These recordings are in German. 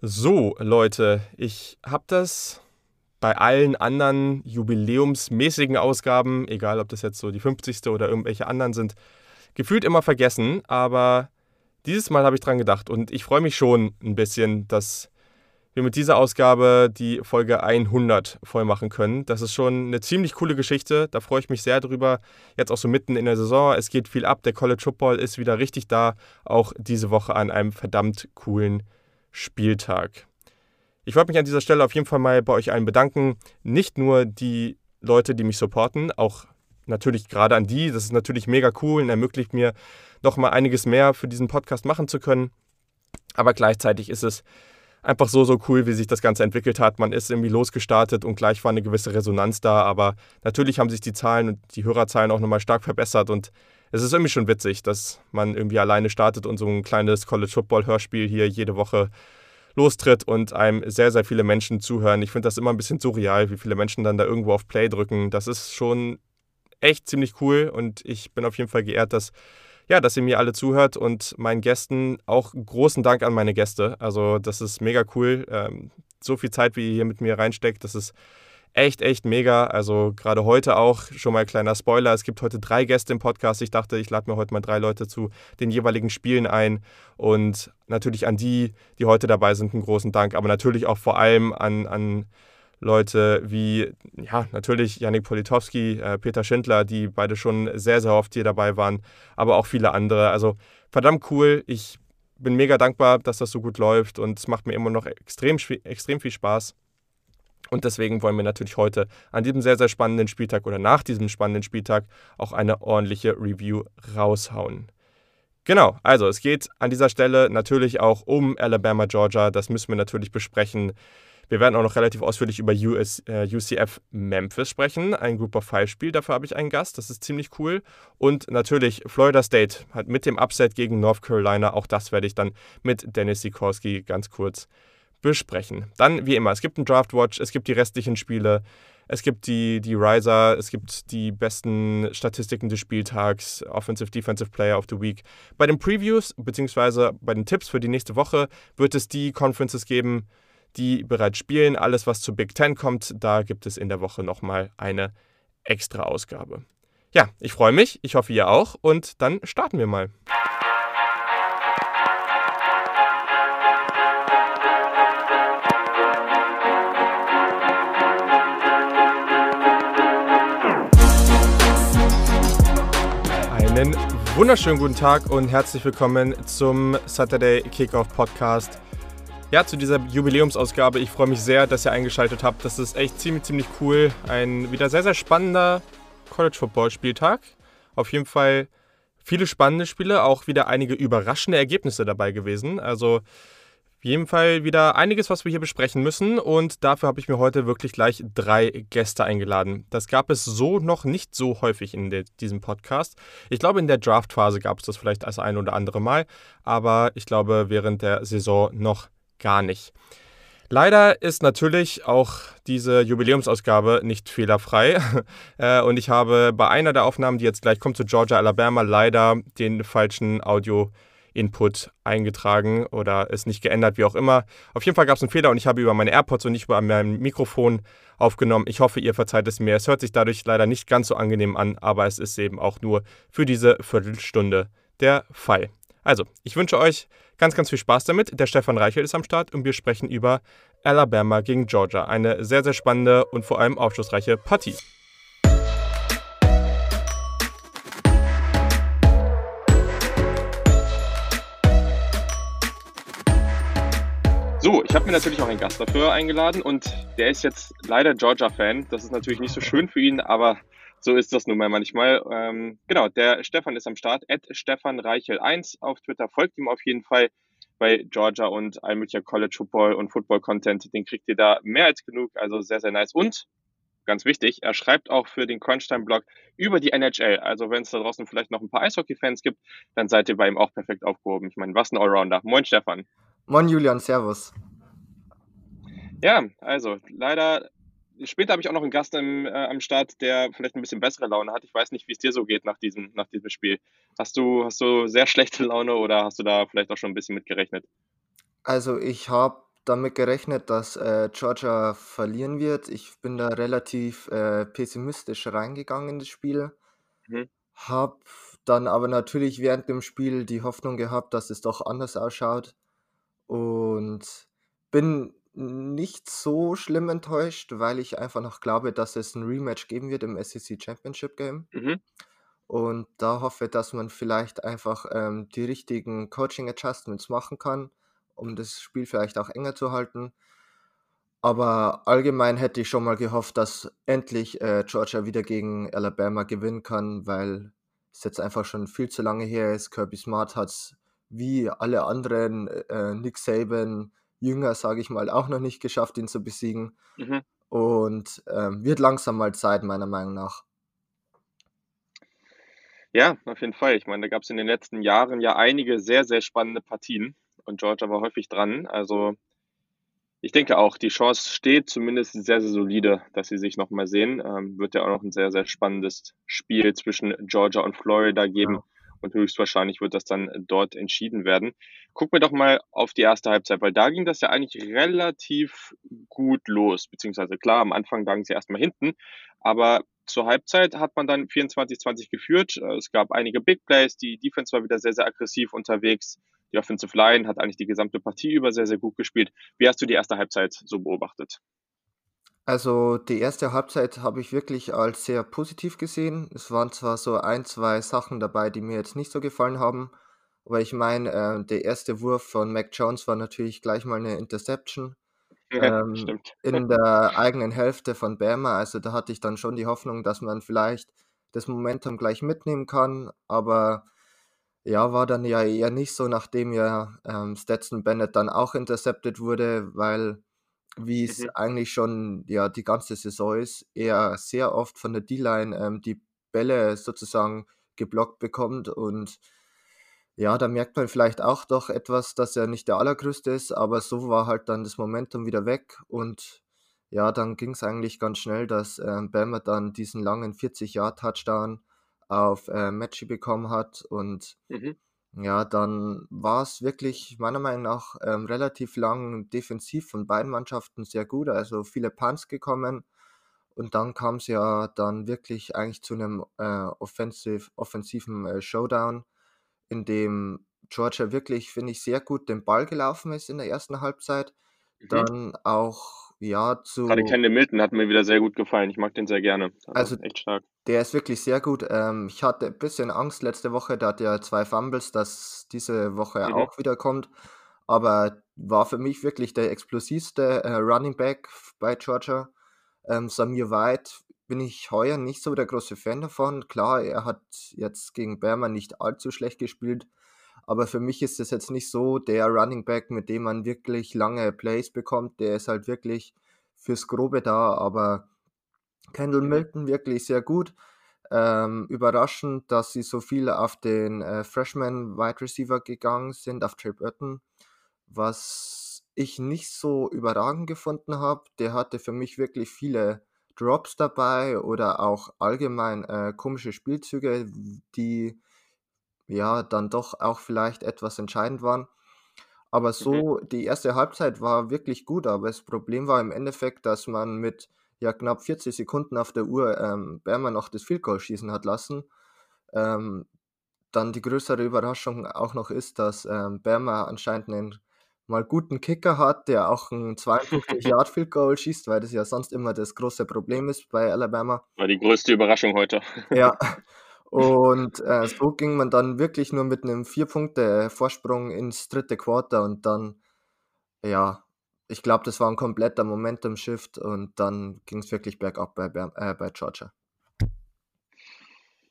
So, Leute, ich habe das bei allen anderen jubiläumsmäßigen Ausgaben, egal ob das jetzt so die 50. oder irgendwelche anderen sind, gefühlt immer vergessen. Aber dieses Mal habe ich dran gedacht und ich freue mich schon ein bisschen, dass wir mit dieser Ausgabe die Folge 100 voll machen können. Das ist schon eine ziemlich coole Geschichte. Da freue ich mich sehr drüber. Jetzt auch so mitten in der Saison. Es geht viel ab. Der College Football ist wieder richtig da. Auch diese Woche an einem verdammt coolen Spieltag. Ich wollte mich an dieser Stelle auf jeden Fall mal bei euch allen bedanken. Nicht nur die Leute, die mich supporten, auch natürlich gerade an die. Das ist natürlich mega cool und ermöglicht mir noch mal einiges mehr für diesen Podcast machen zu können. Aber gleichzeitig ist es einfach so, so cool, wie sich das Ganze entwickelt hat. Man ist irgendwie losgestartet und gleich war eine gewisse Resonanz da. Aber natürlich haben sich die Zahlen und die Hörerzahlen auch nochmal stark verbessert. Und es ist irgendwie schon witzig, dass man irgendwie alleine startet und so ein kleines College Football Hörspiel hier jede Woche lostritt und einem sehr, sehr viele Menschen zuhören. Ich finde das immer ein bisschen surreal, wie viele Menschen dann da irgendwo auf Play drücken. Das ist schon echt ziemlich cool und ich bin auf jeden Fall geehrt, dass, ja, dass ihr mir alle zuhört und meinen Gästen auch großen Dank an meine Gäste. Also das ist mega cool. Ähm, so viel Zeit, wie ihr hier mit mir reinsteckt, das ist echt, echt mega. Also gerade heute auch, schon mal ein kleiner Spoiler, es gibt heute drei Gäste im Podcast. Ich dachte, ich lade mir heute mal drei Leute zu den jeweiligen Spielen ein. Und natürlich an die, die heute dabei sind, einen großen Dank. Aber natürlich auch vor allem an, an Leute wie, ja, natürlich Janik Politowski, äh, Peter Schindler, die beide schon sehr, sehr oft hier dabei waren. Aber auch viele andere. Also verdammt cool. Ich bin mega dankbar, dass das so gut läuft und es macht mir immer noch extrem, extrem viel Spaß. Und deswegen wollen wir natürlich heute an diesem sehr, sehr spannenden Spieltag oder nach diesem spannenden Spieltag auch eine ordentliche Review raushauen. Genau, also es geht an dieser Stelle natürlich auch um Alabama, Georgia. Das müssen wir natürlich besprechen. Wir werden auch noch relativ ausführlich über US, äh, UCF Memphis sprechen, ein Group of Five Spiel. Dafür habe ich einen Gast, das ist ziemlich cool. Und natürlich Florida State hat mit dem Upset gegen North Carolina. Auch das werde ich dann mit Dennis Sikorski ganz kurz besprechen. Dann, wie immer, es gibt einen Draft Watch, es gibt die restlichen Spiele, es gibt die, die Riser, es gibt die besten Statistiken des Spieltags, Offensive, Defensive Player of the Week. Bei den Previews bzw. bei den Tipps für die nächste Woche wird es die Conferences geben, die bereits spielen. Alles, was zu Big Ten kommt, da gibt es in der Woche nochmal eine extra Ausgabe. Ja, ich freue mich, ich hoffe ihr auch und dann starten wir mal. Wunderschönen guten Tag und herzlich willkommen zum Saturday Kickoff Podcast. Ja, zu dieser Jubiläumsausgabe. Ich freue mich sehr, dass ihr eingeschaltet habt. Das ist echt ziemlich, ziemlich cool. Ein wieder sehr, sehr spannender College Football Spieltag. Auf jeden Fall viele spannende Spiele, auch wieder einige überraschende Ergebnisse dabei gewesen. Also auf jeden Fall wieder einiges, was wir hier besprechen müssen und dafür habe ich mir heute wirklich gleich drei Gäste eingeladen. Das gab es so noch nicht so häufig in de, diesem Podcast. Ich glaube, in der Draftphase gab es das vielleicht als ein oder andere Mal, aber ich glaube, während der Saison noch gar nicht. Leider ist natürlich auch diese Jubiläumsausgabe nicht fehlerfrei. Äh, und ich habe bei einer der Aufnahmen, die jetzt gleich kommt zu Georgia, Alabama, leider den falschen Audio- Input eingetragen oder es nicht geändert, wie auch immer. Auf jeden Fall gab es einen Fehler und ich habe über meine AirPods und nicht über mein Mikrofon aufgenommen. Ich hoffe, ihr verzeiht es mir. Es hört sich dadurch leider nicht ganz so angenehm an, aber es ist eben auch nur für diese Viertelstunde der Fall. Also, ich wünsche euch ganz, ganz viel Spaß damit. Der Stefan Reichel ist am Start und wir sprechen über Alabama gegen Georgia. Eine sehr, sehr spannende und vor allem aufschlussreiche Partie. So, ich habe mir natürlich auch einen Gast dafür eingeladen und der ist jetzt leider Georgia-Fan. Das ist natürlich nicht so schön für ihn, aber so ist das nun mal manchmal. Ähm, genau, der Stefan ist am Start. At Stefan Reichel 1 auf Twitter. Folgt ihm auf jeden Fall bei Georgia und allmöglicher College Football und Football Content. Den kriegt ihr da mehr als genug. Also sehr, sehr nice. Und ganz wichtig, er schreibt auch für den Crunchtime-Blog über die NHL. Also wenn es da draußen vielleicht noch ein paar Eishockey-Fans gibt, dann seid ihr bei ihm auch perfekt aufgehoben. Ich meine, was ein Allrounder. Moin, Stefan. Moin Julian, Servus. Ja, also leider, später habe ich auch noch einen Gast im, äh, am Start, der vielleicht ein bisschen bessere Laune hat. Ich weiß nicht, wie es dir so geht nach diesem, nach diesem Spiel. Hast du, hast du sehr schlechte Laune oder hast du da vielleicht auch schon ein bisschen mit gerechnet? Also ich habe damit gerechnet, dass äh, Georgia verlieren wird. Ich bin da relativ äh, pessimistisch reingegangen in das Spiel. Mhm. Hab dann aber natürlich während dem Spiel die Hoffnung gehabt, dass es doch anders ausschaut. Und bin nicht so schlimm enttäuscht, weil ich einfach noch glaube, dass es ein Rematch geben wird im SEC Championship Game. Mhm. Und da hoffe, dass man vielleicht einfach ähm, die richtigen Coaching Adjustments machen kann, um das Spiel vielleicht auch enger zu halten. Aber allgemein hätte ich schon mal gehofft, dass endlich äh, Georgia wieder gegen Alabama gewinnen kann, weil es jetzt einfach schon viel zu lange her ist. Kirby Smart hat es wie alle anderen, äh, Nick Saban, Jünger, sage ich mal, auch noch nicht geschafft, ihn zu besiegen. Mhm. Und ähm, wird langsam mal Zeit, meiner Meinung nach. Ja, auf jeden Fall. Ich meine, da gab es in den letzten Jahren ja einige sehr, sehr spannende Partien und Georgia war häufig dran. Also ich denke auch, die Chance steht zumindest sehr, sehr solide, dass sie sich nochmal sehen. Ähm, wird ja auch noch ein sehr, sehr spannendes Spiel zwischen Georgia und Florida geben. Ja und höchstwahrscheinlich wird das dann dort entschieden werden. Gucken wir doch mal auf die erste Halbzeit, weil da ging das ja eigentlich relativ gut los, beziehungsweise klar, am Anfang lagen sie erstmal hinten, aber zur Halbzeit hat man dann 24-20 geführt. Es gab einige Big Plays, die Defense war wieder sehr, sehr aggressiv unterwegs. Die Offensive Line hat eigentlich die gesamte Partie über sehr, sehr gut gespielt. Wie hast du die erste Halbzeit so beobachtet? Also, die erste Halbzeit habe ich wirklich als sehr positiv gesehen. Es waren zwar so ein, zwei Sachen dabei, die mir jetzt nicht so gefallen haben, aber ich meine, äh, der erste Wurf von Mac Jones war natürlich gleich mal eine Interception Ja, ähm, stimmt. in der eigenen Hälfte von Bama. Also, da hatte ich dann schon die Hoffnung, dass man vielleicht das Momentum gleich mitnehmen kann, aber ja, war dann ja eher nicht so, nachdem ja ähm, Stetson Bennett dann auch intercepted wurde, weil wie es Mhm. eigentlich schon ja die ganze Saison ist, er sehr oft von der D-Line ähm, die Bälle sozusagen geblockt bekommt und ja, da merkt man vielleicht auch doch etwas, dass er nicht der Allergrößte ist, aber so war halt dann das Momentum wieder weg und ja, dann ging es eigentlich ganz schnell, dass ähm, Bama dann diesen langen 40-Yard-Touchdown auf äh, Matchy bekommen hat und Mhm. Ja, dann war es wirklich meiner Meinung nach ähm, relativ lang defensiv von beiden Mannschaften sehr gut, also viele Punts gekommen. Und dann kam es ja dann wirklich eigentlich zu einem äh, offensiv, offensiven äh, Showdown, in dem Georgia wirklich, finde ich, sehr gut den Ball gelaufen ist in der ersten Halbzeit. Mhm. Dann auch, ja, zu. Gerade Kendall Milton hat mir wieder sehr gut gefallen. Ich mag den sehr gerne. Also, also echt stark. Der ist wirklich sehr gut. Ähm, ich hatte ein bisschen Angst letzte Woche, der hat ja zwei Fumbles, dass diese Woche Mhm. auch wieder kommt. Aber war für mich wirklich der explosivste äh, Running Back bei Georgia. Ähm, Samir White bin ich heuer nicht so der große Fan davon. Klar, er hat jetzt gegen Berman nicht allzu schlecht gespielt, aber für mich ist es jetzt nicht so der Running Back, mit dem man wirklich lange Plays bekommt. Der ist halt wirklich fürs Grobe da, aber Kendall Milton wirklich sehr gut. Ähm, überraschend, dass sie so viel auf den äh, Freshman Wide Receiver gegangen sind, auf Trey Burton, was ich nicht so überragend gefunden habe. Der hatte für mich wirklich viele Drops dabei oder auch allgemein äh, komische Spielzüge, die ja dann doch auch vielleicht etwas entscheidend waren. Aber mhm. so, die erste Halbzeit war wirklich gut, aber das Problem war im Endeffekt, dass man mit ja knapp 40 Sekunden auf der Uhr ähm, Berman noch das Field Goal schießen hat lassen. Ähm, dann die größere Überraschung auch noch ist, dass ähm, Berma anscheinend einen mal guten Kicker hat, der auch ein 52 Yard Field Goal schießt, weil das ja sonst immer das große Problem ist bei Alabama. War die größte Überraschung heute. ja. Und äh, so ging man dann wirklich nur mit einem vier Punkte Vorsprung ins dritte Quarter und dann ja, ich glaube, das war ein kompletter Momentum-Shift und dann ging es wirklich bergab bei, äh, bei Georgia.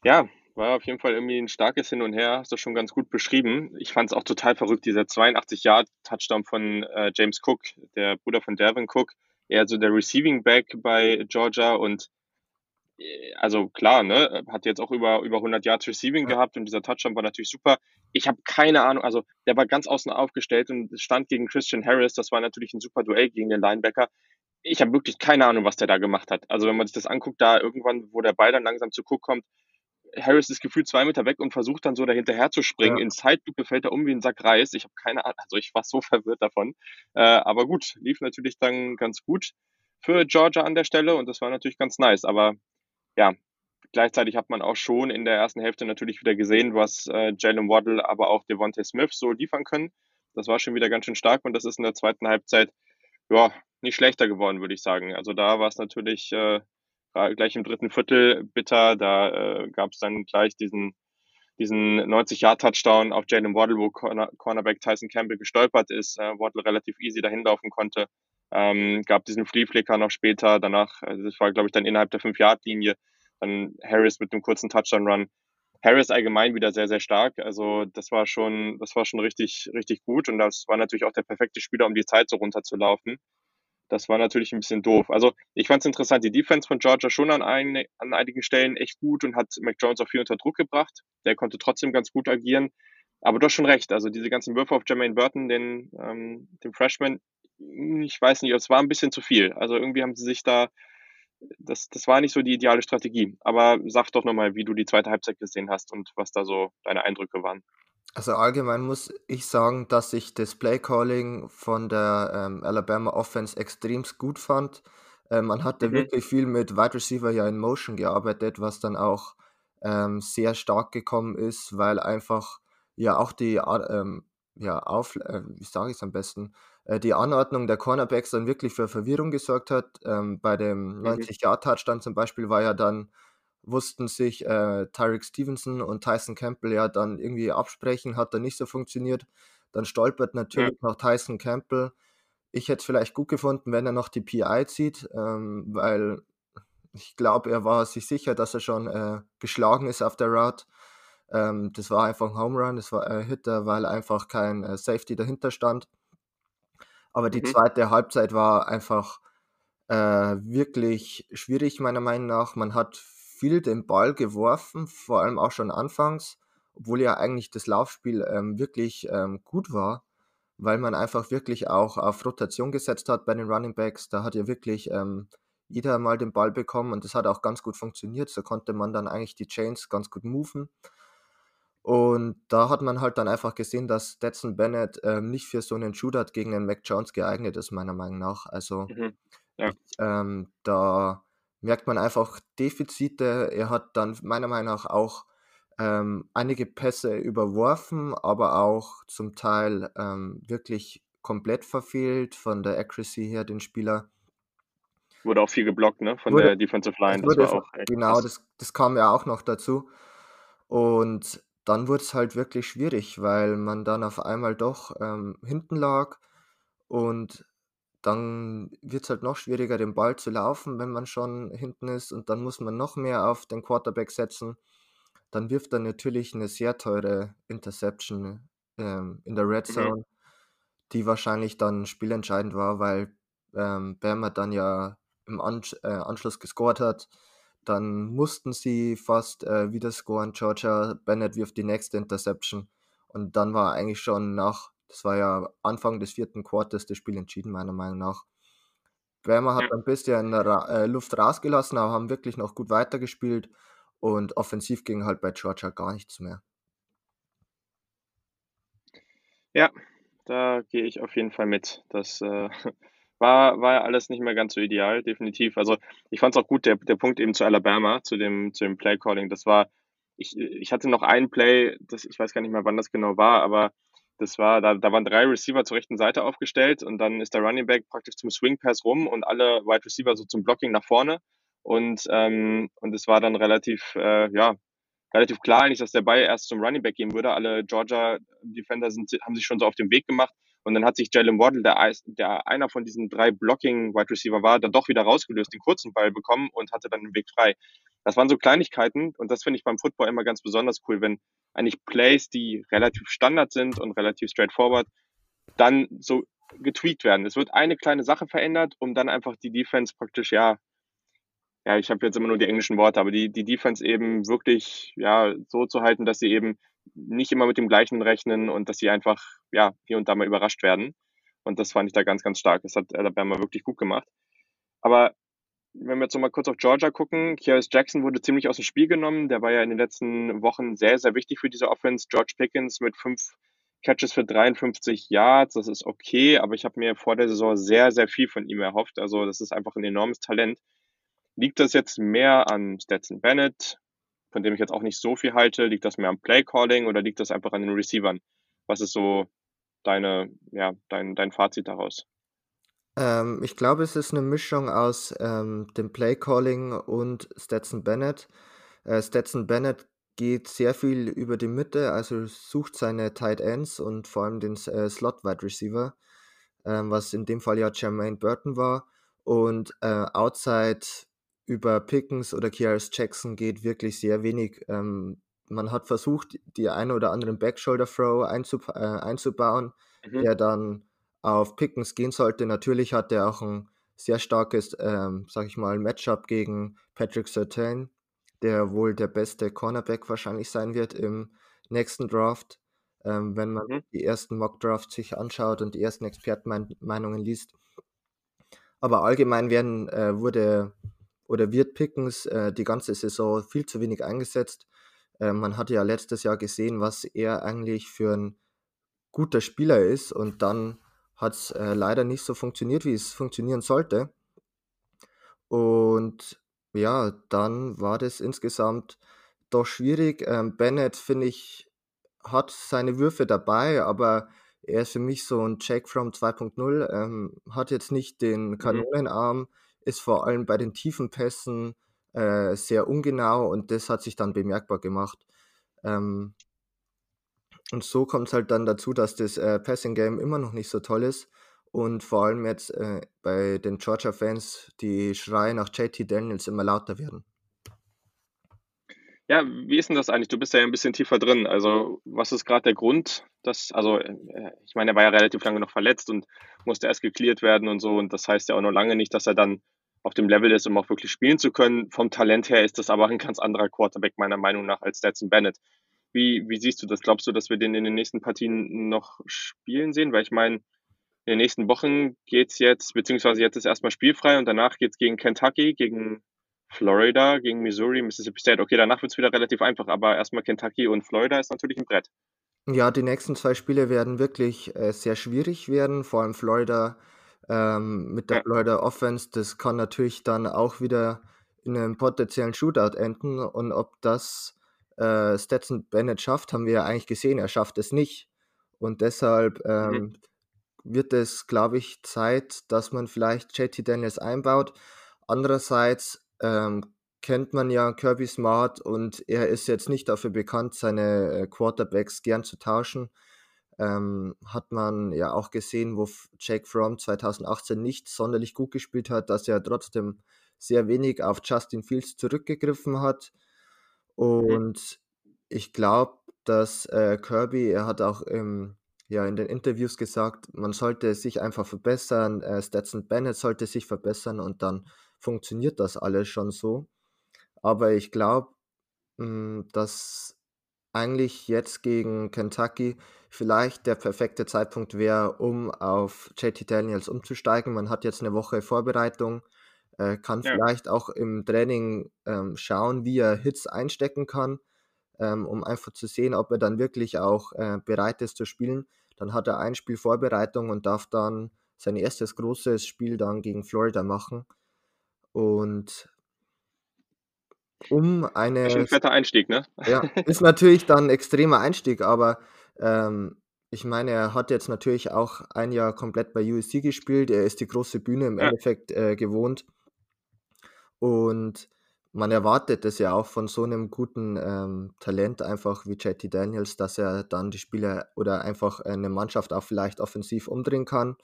Ja, war auf jeden Fall irgendwie ein starkes Hin und Her, hast du schon ganz gut beschrieben. Ich fand es auch total verrückt, dieser 82-Yard-Touchdown von äh, James Cook, der Bruder von Devin Cook. Er so der Receiving Back bei Georgia und also klar, ne, hat jetzt auch über, über 100 Yards Receiving ja. gehabt und dieser Touchdown war natürlich super. Ich habe keine Ahnung, also der war ganz außen aufgestellt und stand gegen Christian Harris, das war natürlich ein super Duell gegen den Linebacker. Ich habe wirklich keine Ahnung, was der da gemacht hat. Also wenn man sich das anguckt, da irgendwann, wo der Ball dann langsam zu Cook kommt, Harris ist gefühlt zwei Meter weg und versucht dann so dahinterher zu springen. Ja. In Zeitlupe fällt er um wie ein Sack Reis. Ich habe keine Ahnung, also ich war so verwirrt davon. Äh, aber gut, lief natürlich dann ganz gut für Georgia an der Stelle und das war natürlich ganz nice. Aber ja, gleichzeitig hat man auch schon in der ersten Hälfte natürlich wieder gesehen, was äh, Jalen Waddle, aber auch Devontae Smith so liefern können. Das war schon wieder ganz schön stark und das ist in der zweiten Halbzeit ja nicht schlechter geworden, würde ich sagen. Also da war es natürlich äh, gleich im dritten Viertel bitter. Da äh, gab es dann gleich diesen, diesen 90-Jahr-Touchdown auf Jalen Waddle, wo Corner Cornerback Tyson Campbell gestolpert ist, äh, Waddle relativ easy dahin laufen konnte. Ähm, gab diesen Flea-Flicker noch später, danach, also das war, glaube ich, dann innerhalb der 5-Yard-Linie, dann Harris mit einem kurzen Touchdown-Run. Harris allgemein wieder sehr, sehr stark. Also das war schon, das war schon richtig, richtig gut. Und das war natürlich auch der perfekte Spieler, um die Zeit so runterzulaufen. Das war natürlich ein bisschen doof. Also ich fand es interessant, die Defense von Georgia schon an, ein, an einigen Stellen echt gut und hat McJones auch viel unter Druck gebracht. Der konnte trotzdem ganz gut agieren. Aber du hast schon recht, also diese ganzen Würfe auf Jermaine Burton, den, ähm, dem Freshman, ich weiß nicht, es war ein bisschen zu viel. Also irgendwie haben sie sich da, das, das war nicht so die ideale Strategie. Aber sag doch nochmal, wie du die zweite Halbzeit gesehen hast und was da so deine Eindrücke waren. Also allgemein muss ich sagen, dass ich das Playcalling von der ähm, Alabama Offense extrem gut fand. Äh, man hatte mhm. wirklich viel mit Wide Receiver ja in Motion gearbeitet, was dann auch ähm, sehr stark gekommen ist, weil einfach ja auch die ähm, ja auf äh, wie sage ich es am besten äh, die Anordnung der Cornerbacks dann wirklich für Verwirrung gesorgt hat. Ähm, bei dem mhm. 90-Yard-Touchdown zum Beispiel war ja dann wussten sich äh, Tyreek Stevenson und Tyson Campbell ja dann irgendwie absprechen, hat dann nicht so funktioniert. Dann stolpert natürlich ja. noch Tyson Campbell. Ich hätte es vielleicht gut gefunden, wenn er noch die PI zieht, ähm, weil ich glaube, er war sich sicher, dass er schon äh, geschlagen ist auf der Route. Ähm, das war einfach ein Home Run, das war ein Hitter, weil einfach kein äh, Safety dahinter stand. Aber die mhm. zweite Halbzeit war einfach äh, wirklich schwierig, meiner Meinung nach. Man hat viel den Ball geworfen, vor allem auch schon anfangs, obwohl ja eigentlich das Laufspiel ähm, wirklich ähm, gut war, weil man einfach wirklich auch auf Rotation gesetzt hat bei den Running Backs. Da hat ja wirklich ähm, jeder mal den Ball bekommen und das hat auch ganz gut funktioniert. So konnte man dann eigentlich die Chains ganz gut moven. Und da hat man halt dann einfach gesehen, dass Stetson Bennett ähm, nicht für so einen Shootout gegen einen Mac Jones geeignet ist, meiner Meinung nach. Also mhm. ja. ähm, da merkt man einfach Defizite. Er hat dann meiner Meinung nach auch ähm, einige Pässe überworfen, aber auch zum Teil ähm, wirklich komplett verfehlt von der Accuracy her, den Spieler. Wurde auch viel geblockt, ne? Von wurde, der Defensive Line. Das war auch genau, das, das kam ja auch noch dazu. Und dann wurde es halt wirklich schwierig, weil man dann auf einmal doch ähm, hinten lag und dann wird es halt noch schwieriger, den Ball zu laufen, wenn man schon hinten ist und dann muss man noch mehr auf den Quarterback setzen. Dann wirft er natürlich eine sehr teure Interception ähm, in der Red mhm. Zone, mhm. die wahrscheinlich dann spielentscheidend war, weil ähm, Bama dann ja im An äh, Anschluss gescored hat. Dann mussten sie fast äh, wieder scoren. Georgia Bennett wirft die nächste Interception und dann war eigentlich schon nach das war ja Anfang des vierten Quarters das Spiel entschieden, meiner Meinung nach. Bremer hat ein bisschen äh, Luft rausgelassen, aber haben wirklich noch gut weitergespielt und offensiv ging halt bei Georgia gar nichts mehr. Ja, da gehe ich auf jeden Fall mit. Das äh, war, war alles nicht mehr ganz so ideal, definitiv. Also ich fand es auch gut, der, der Punkt eben zu Alabama, zu dem, zu dem Play-Calling, das war, ich, ich hatte noch einen Play, das, ich weiß gar nicht mehr, wann das genau war, aber das war, da, da waren drei Receiver zur rechten Seite aufgestellt und dann ist der Running Back praktisch zum Swing Pass rum und alle Wide Receiver so zum Blocking nach vorne. Und, ähm, und es war dann relativ, äh, ja, relativ klar eigentlich, dass der Ball erst zum Running Back gehen würde. Alle Georgia Defender sind, haben sich schon so auf den Weg gemacht. Und dann hat sich Jalen Waddle, der, der einer von diesen drei Blocking Wide Receiver war, dann doch wieder rausgelöst, den kurzen Ball bekommen und hatte dann den Weg frei. Das waren so Kleinigkeiten und das finde ich beim Football immer ganz besonders cool, wenn eigentlich Plays, die relativ Standard sind und relativ straightforward, dann so getweakt werden. Es wird eine kleine Sache verändert, um dann einfach die Defense praktisch, ja, ja, ich habe jetzt immer nur die englischen Worte, aber die, die Defense eben wirklich, ja, so zu halten, dass sie eben nicht immer mit dem gleichen rechnen und dass sie einfach, ja, hier und da mal überrascht werden. Und das fand ich da ganz, ganz stark. Das hat Alabama wirklich gut gemacht. Aber wenn wir jetzt nochmal kurz auf Georgia gucken, Kyrus Jackson wurde ziemlich aus dem Spiel genommen. Der war ja in den letzten Wochen sehr, sehr wichtig für diese Offense. George Pickens mit fünf Catches für 53 Yards, das ist okay, aber ich habe mir vor der Saison sehr, sehr viel von ihm erhofft. Also das ist einfach ein enormes Talent. Liegt das jetzt mehr an Stetson Bennett, von dem ich jetzt auch nicht so viel halte? Liegt das mehr am Play Calling oder liegt das einfach an den Receivern? Was ist so deine, ja, dein, dein Fazit daraus? Ähm, ich glaube, es ist eine Mischung aus ähm, dem Play-Calling und Stetson Bennett. Äh, Stetson Bennett geht sehr viel über die Mitte, also sucht seine Tight Ends und vor allem den äh, Slot-Wide Receiver, ähm, was in dem Fall ja Jermaine Burton war. Und äh, outside über Pickens oder Kiaris Jackson geht wirklich sehr wenig. Ähm, man hat versucht, die ein oder anderen Backshoulder-Throw einzub äh, einzubauen, mhm. der dann auf Pickens gehen sollte. Natürlich hat er auch ein sehr starkes, ähm, sag ich mal, Matchup gegen Patrick Sertain, der wohl der beste Cornerback wahrscheinlich sein wird im nächsten Draft. Ähm, wenn man mhm. die ersten Mock-Drafts sich anschaut und die ersten Expertenmeinungen liest. Aber allgemein werden, äh, wurde oder wird Pickens äh, die ganze Saison viel zu wenig eingesetzt. Äh, man hatte ja letztes Jahr gesehen, was er eigentlich für ein guter Spieler ist und dann hat es äh, leider nicht so funktioniert, wie es funktionieren sollte. Und ja, dann war das insgesamt doch schwierig. Ähm, Bennett, finde ich, hat seine Würfe dabei, aber er ist für mich so ein Jack from 2.0, ähm, hat jetzt nicht den mhm. Ist vor allem bei den tiefen Pässen äh, sehr ungenau und das hat sich dann bemerkbar gemacht. Ähm, und so kommt es halt dann dazu, dass das äh, Passing Game immer noch nicht so toll ist. Und vor allem jetzt äh, bei den Georgia-Fans die Schreie nach JT Daniels immer lauter werden. Ja, wie ist denn das eigentlich? Du bist ja ein bisschen tiefer drin. Also, was ist gerade der Grund, dass, also, äh, ich meine, er war ja relativ lange noch verletzt und musste erst geklärt werden und so. Und das heißt ja auch noch lange nicht, dass er dann auf dem Level ist, um auch wirklich spielen zu können. Vom Talent her ist das aber ein ganz anderer Quarterback, meiner Meinung nach, als Stetson Bennett. Wie, wie siehst du das? Glaubst du, dass wir den in den nächsten Partien noch spielen sehen? Weil ich meine, in den nächsten Wochen geht es jetzt, beziehungsweise jetzt ist erstmal spielfrei und danach geht es gegen Kentucky, gegen Florida, gegen Missouri, Mississippi State. Okay, danach wird es wieder relativ einfach, aber erstmal Kentucky und Florida ist natürlich ein Brett. Ja, die nächsten zwei Spiele werden wirklich äh, sehr schwierig werden, vor allem Florida ähm, mit der ja. Florida Offense. Das kann natürlich dann auch wieder in einem potenziellen Shootout enden und ob das äh, Stetson Bennett schafft, haben wir ja eigentlich gesehen, er schafft es nicht. Und deshalb ähm, mhm. wird es, glaube ich, Zeit, dass man vielleicht JT Daniels einbaut. Andererseits ähm, kennt man ja Kirby Smart und er ist jetzt nicht dafür bekannt, seine äh, Quarterbacks gern zu tauschen. Ähm, hat man ja auch gesehen, wo Jake Fromm 2018 nicht sonderlich gut gespielt hat, dass er trotzdem sehr wenig auf Justin Fields zurückgegriffen hat. Mhm. Und ich glaube, dass äh, Kirby, er hat auch im, ja, in den Interviews gesagt, man sollte sich einfach verbessern, äh, Stetson Bennett sollte sich verbessern und dann funktioniert das alles schon so. Aber ich glaube, hm, dass eigentlich jetzt gegen Kentucky vielleicht der perfekte Zeitpunkt wäre, um auf JT Daniels umzusteigen. Man hat jetzt eine Woche Vorbereitung äh, kann ja. vielleicht auch im Training ähm, schauen, wie er Hits einstecken kann, ähm, um einfach zu sehen, ob er dann wirklich auch äh, bereit ist zu spielen. Dann hat er ein Spiel Vorbereitung und darf dann sein erstes großes Spiel dann gegen Florida machen. Und um eine. Das ist ein fetter Einstieg, ne? Ja, ist natürlich dann ein extremer Einstieg, aber ähm, ich meine, er hat jetzt natürlich auch ein Jahr komplett bei USC gespielt. Er ist die große Bühne im ja. Endeffekt äh, gewohnt. Und man erwartet es ja auch von so einem guten ähm, Talent einfach wie JT Daniels, dass er dann die Spiele oder einfach eine Mannschaft auch vielleicht offensiv umdrehen kann.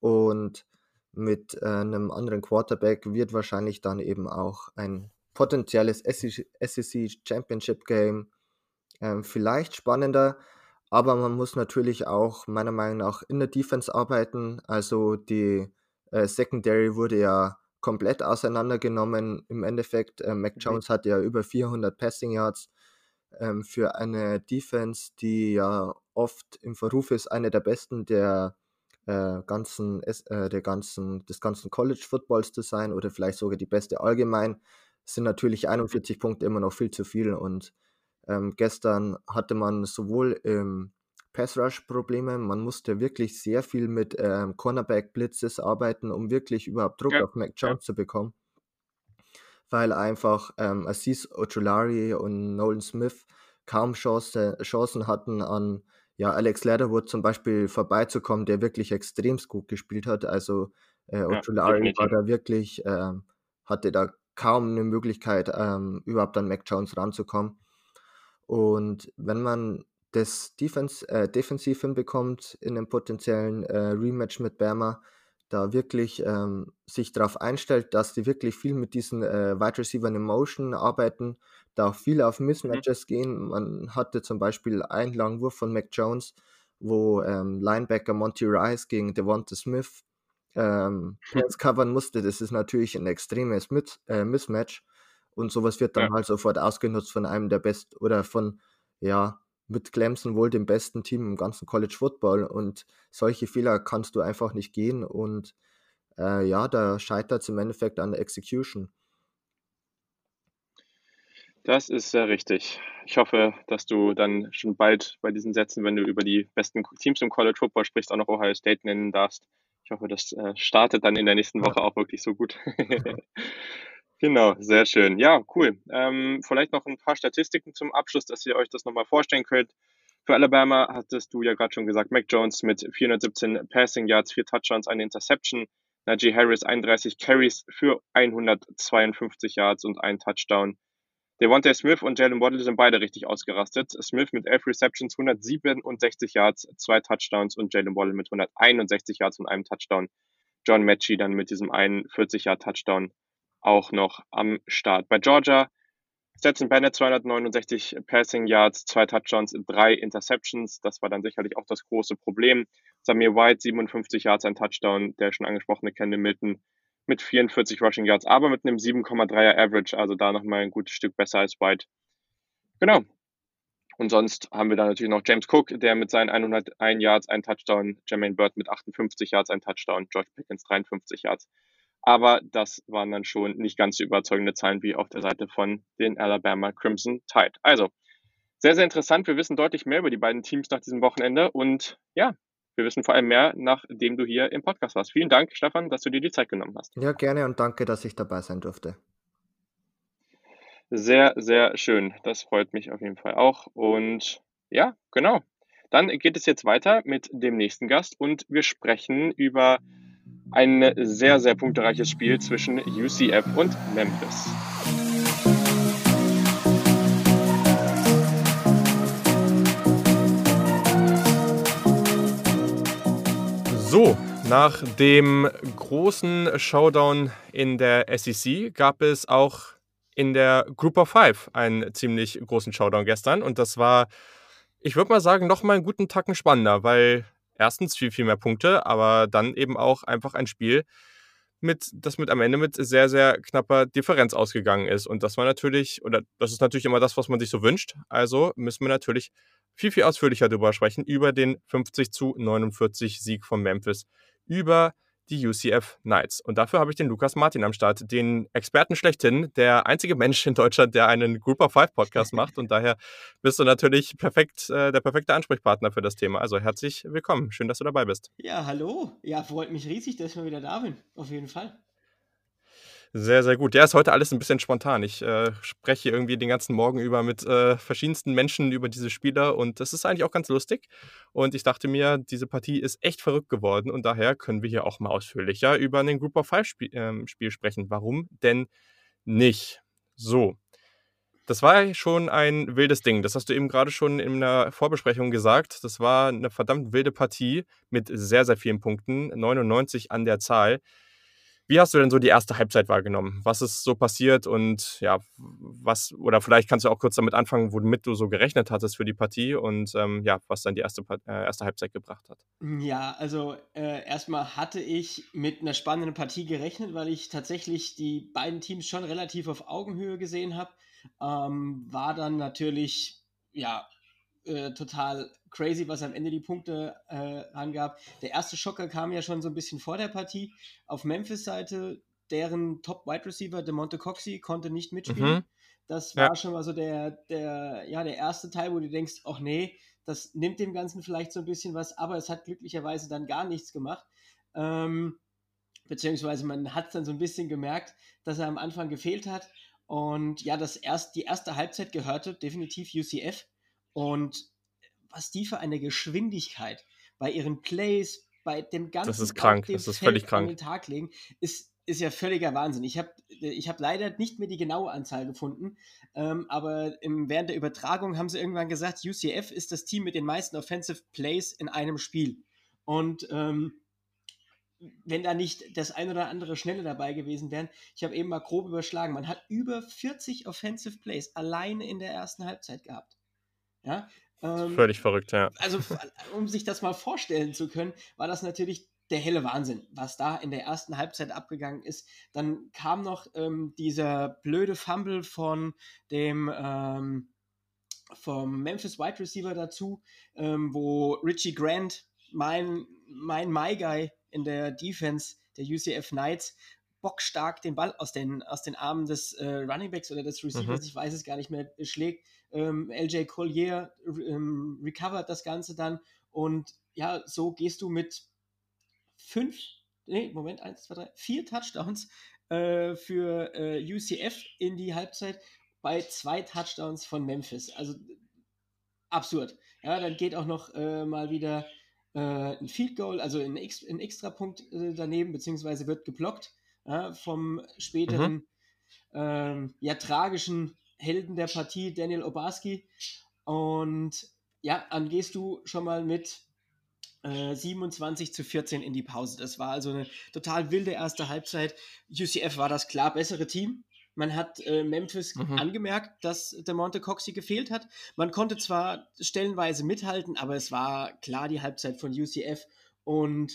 Und mit äh, einem anderen Quarterback wird wahrscheinlich dann eben auch ein potenzielles SEC Championship Game äh, vielleicht spannender. Aber man muss natürlich auch meiner Meinung nach in der Defense arbeiten. Also die äh, Secondary wurde ja komplett auseinandergenommen. Im Endeffekt, äh, Mac mhm. Jones hat ja über 400 Passing Yards ähm, für eine Defense, die ja oft im Verruf ist, eine der besten der äh, ganzen, äh, der ganzen, des ganzen College Footballs zu sein oder vielleicht sogar die beste allgemein, sind natürlich 41 Punkte immer noch viel zu viel. Und ähm, gestern hatte man sowohl im Pass Rush Probleme, man musste wirklich sehr viel mit ähm, Cornerback Blitzes arbeiten, um wirklich überhaupt Druck ja. auf Mac Jones ja. zu bekommen. Weil einfach ähm, Aziz Ojulari und Nolan Smith kaum Chance, Chancen hatten, an ja, Alex Leatherwood zum Beispiel vorbeizukommen, der wirklich extremst gut gespielt hat. Also äh, ja, war da wirklich, äh, hatte da kaum eine Möglichkeit, ähm, überhaupt an Mac Jones ranzukommen. Und wenn man das Defense, äh, defensiv hinbekommt in einem potenziellen äh, Rematch mit Bama, da wirklich ähm, sich darauf einstellt, dass die wirklich viel mit diesen äh, Wide Receiver in Motion arbeiten, da auch viel auf mhm. Mismatches mhm. gehen. Man hatte zum Beispiel einen langen Wurf von Mac Jones, wo ähm, Linebacker Monty Rice gegen Devonta Smith ähm, Pants covern musste. Das ist natürlich ein extremes Mit äh, Mismatch und sowas wird dann ja. halt sofort ausgenutzt von einem der besten oder von, ja, mit Clemson wohl dem besten Team im ganzen College Football und solche Fehler kannst du einfach nicht gehen und äh, ja, da scheitert es im Endeffekt an der Execution. Das ist sehr richtig. Ich hoffe, dass du dann schon bald bei diesen Sätzen, wenn du über die besten Teams im College Football sprichst, auch noch Ohio State nennen darfst. Ich hoffe, das äh, startet dann in der nächsten Woche auch wirklich so gut. Genau, sehr schön. Ja, cool. Ähm, vielleicht noch ein paar Statistiken zum Abschluss, dass ihr euch das nochmal vorstellen könnt. Für Alabama hattest du ja gerade schon gesagt, Mac Jones mit 417 Passing Yards, vier Touchdowns, eine Interception. Najee Harris 31 Carries für 152 Yards und ein Touchdown. Devontae Smith und Jalen Waddle sind beide richtig ausgerastet. Smith mit 11 Receptions, 167 Yards, zwei Touchdowns und Jalen Waddle mit 161 Yards und einem Touchdown. John Matchy dann mit diesem 41 Yard Touchdown auch noch am Start. Bei Georgia Stetson Bennett 269 Passing Yards, zwei Touchdowns, drei Interceptions. Das war dann sicherlich auch das große Problem. Samir White 57 Yards, ein Touchdown. Der schon angesprochene Kendall Milton mit 44 Rushing Yards, aber mit einem 7,3er Average. Also da nochmal ein gutes Stück besser als White. Genau. Und sonst haben wir da natürlich noch James Cook, der mit seinen 101 Yards ein Touchdown, Jermaine Bird mit 58 Yards ein Touchdown, George Pickens 53 Yards. Aber das waren dann schon nicht ganz so überzeugende Zahlen wie auf der Seite von den Alabama Crimson Tide. Also, sehr, sehr interessant. Wir wissen deutlich mehr über die beiden Teams nach diesem Wochenende und ja, wir wissen vor allem mehr, nachdem du hier im Podcast warst. Vielen Dank, Stefan, dass du dir die Zeit genommen hast. Ja, gerne und danke, dass ich dabei sein durfte. Sehr, sehr schön. Das freut mich auf jeden Fall auch. Und ja, genau. Dann geht es jetzt weiter mit dem nächsten Gast und wir sprechen über ein sehr, sehr punktereiches Spiel zwischen UCF und Memphis. So, nach dem großen Showdown in der SEC gab es auch in der Group of Five einen ziemlich großen Showdown gestern. Und das war, ich würde mal sagen, noch mal einen guten Tacken spannender, weil erstens viel, viel mehr Punkte, aber dann eben auch einfach ein Spiel, mit, das mit am Ende mit sehr, sehr knapper Differenz ausgegangen ist. Und das war natürlich, oder das ist natürlich immer das, was man sich so wünscht. Also müssen wir natürlich viel, viel ausführlicher darüber sprechen, über den 50 zu 49 Sieg von Memphis, über die UCF Knights. Und dafür habe ich den Lukas Martin am Start, den Experten schlechthin, der einzige Mensch in Deutschland, der einen Group of Five Podcast macht. Und daher bist du natürlich perfekt, äh, der perfekte Ansprechpartner für das Thema. Also herzlich willkommen. Schön, dass du dabei bist. Ja, hallo. Ja, freut mich riesig, dass ich mal wieder da bin. Auf jeden Fall. Sehr, sehr gut. Ja, ist heute alles ein bisschen spontan. Ich äh, spreche irgendwie den ganzen Morgen über mit äh, verschiedensten Menschen über diese Spieler und das ist eigentlich auch ganz lustig. Und ich dachte mir, diese Partie ist echt verrückt geworden und daher können wir hier auch mal ausführlicher über ein Group of Five Spiel, äh, Spiel sprechen. Warum denn nicht? So. Das war schon ein wildes Ding. Das hast du eben gerade schon in einer Vorbesprechung gesagt. Das war eine verdammt wilde Partie mit sehr, sehr vielen Punkten. 99 an der Zahl. Wie hast du denn so die erste Halbzeit wahrgenommen? Was ist so passiert und ja, was, oder vielleicht kannst du auch kurz damit anfangen, womit du so gerechnet hattest für die Partie und ähm, ja, was dann die erste, äh, erste Halbzeit gebracht hat? Ja, also äh, erstmal hatte ich mit einer spannenden Partie gerechnet, weil ich tatsächlich die beiden Teams schon relativ auf Augenhöhe gesehen habe. Ähm, war dann natürlich, ja, äh, total crazy, was am Ende die Punkte äh, angab. Der erste Schocker kam ja schon so ein bisschen vor der Partie. Auf Memphis-Seite, deren Top-Wide Receiver, DeMonte Coxey, konnte nicht mitspielen. Mhm. Das war ja. schon mal so der, der, ja, der erste Teil, wo du denkst, ach nee, das nimmt dem Ganzen vielleicht so ein bisschen was, aber es hat glücklicherweise dann gar nichts gemacht. Ähm, beziehungsweise man hat es dann so ein bisschen gemerkt, dass er am Anfang gefehlt hat. Und ja, das erst, die erste Halbzeit gehörte definitiv UCF. Und was die für eine Geschwindigkeit bei ihren Plays, bei dem ganzen das ist krank, das ist völlig krank. an den Tag legen, ist, ist ja völliger Wahnsinn. Ich habe ich hab leider nicht mehr die genaue Anzahl gefunden, ähm, aber im, während der Übertragung haben sie irgendwann gesagt, UCF ist das Team mit den meisten Offensive Plays in einem Spiel. Und ähm, wenn da nicht das ein oder andere Schnelle dabei gewesen wären, ich habe eben mal grob überschlagen, man hat über 40 Offensive Plays alleine in der ersten Halbzeit gehabt. Ja, ähm, Völlig verrückt, ja. Also, um sich das mal vorstellen zu können, war das natürlich der helle Wahnsinn, was da in der ersten Halbzeit abgegangen ist. Dann kam noch ähm, dieser blöde Fumble von dem ähm, vom Memphis Wide Receiver dazu, ähm, wo Richie Grant, mein, mein My Guy in der Defense der UCF Knights, bockstark den Ball aus den, aus den Armen des äh, Running Backs oder des Receivers, mhm. ich weiß es gar nicht mehr, schlägt. Ähm, LJ Collier ähm, recovert das Ganze dann und ja, so gehst du mit fünf, nee, Moment, eins, zwei, drei, vier Touchdowns äh, für äh, UCF in die Halbzeit bei zwei Touchdowns von Memphis. Also absurd. Ja, dann geht auch noch äh, mal wieder äh, ein Field Goal, also ein, ein Extrapunkt äh, daneben, beziehungsweise wird geblockt ja, vom späteren, mhm. ähm, ja, tragischen Helden der Partie, Daniel Obarski. Und ja, dann gehst du schon mal mit 27 äh, zu 14 in die Pause. Das war also eine total wilde erste Halbzeit. UCF war das klar bessere Team. Man hat äh, Memphis mhm. angemerkt, dass der Monte Coxey gefehlt hat. Man konnte zwar stellenweise mithalten, aber es war klar die Halbzeit von UCF und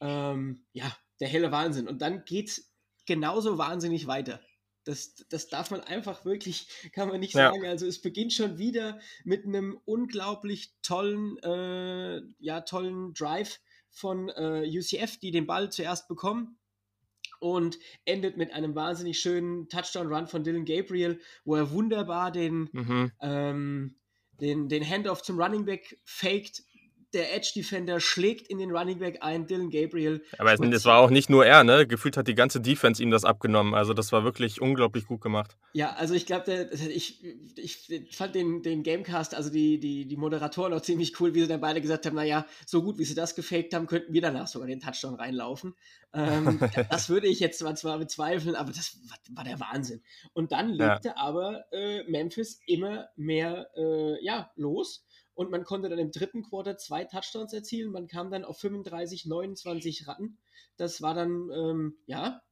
ähm, ja, der helle Wahnsinn. Und dann geht es genauso wahnsinnig weiter. Das, das darf man einfach wirklich, kann man nicht ja. sagen. Also es beginnt schon wieder mit einem unglaublich tollen, äh, ja, tollen Drive von äh, UCF, die den Ball zuerst bekommen und endet mit einem wahnsinnig schönen Touchdown-Run von Dylan Gabriel, wo er wunderbar den, mhm. ähm, den, den Handoff zum Running Back faked, der Edge Defender schlägt in den Running Back ein, Dylan Gabriel. Aber es, es, war auch nicht nur er, ne? Gefühlt hat die ganze Defense ihm das abgenommen. Also das war wirklich unglaublich gut gemacht. Ja, also ich glaube, ich, ich fand den, den Gamecast, also die, die, die Moderatoren auch ziemlich cool, wie sie dann beide gesagt haben, naja, so gut wie sie das gefaked haben, könnten wir danach sogar den Touchdown reinlaufen. Ähm, das würde ich jetzt zwar, zwar bezweifeln, aber das war, war der Wahnsinn. Und dann legte ja. aber äh, Memphis immer mehr äh, ja, los und man konnte dann im dritten Quarter zwei Touchdowns erzielen. Man kam dann auf 35, 29 Ratten. Das war dann, ähm, ja,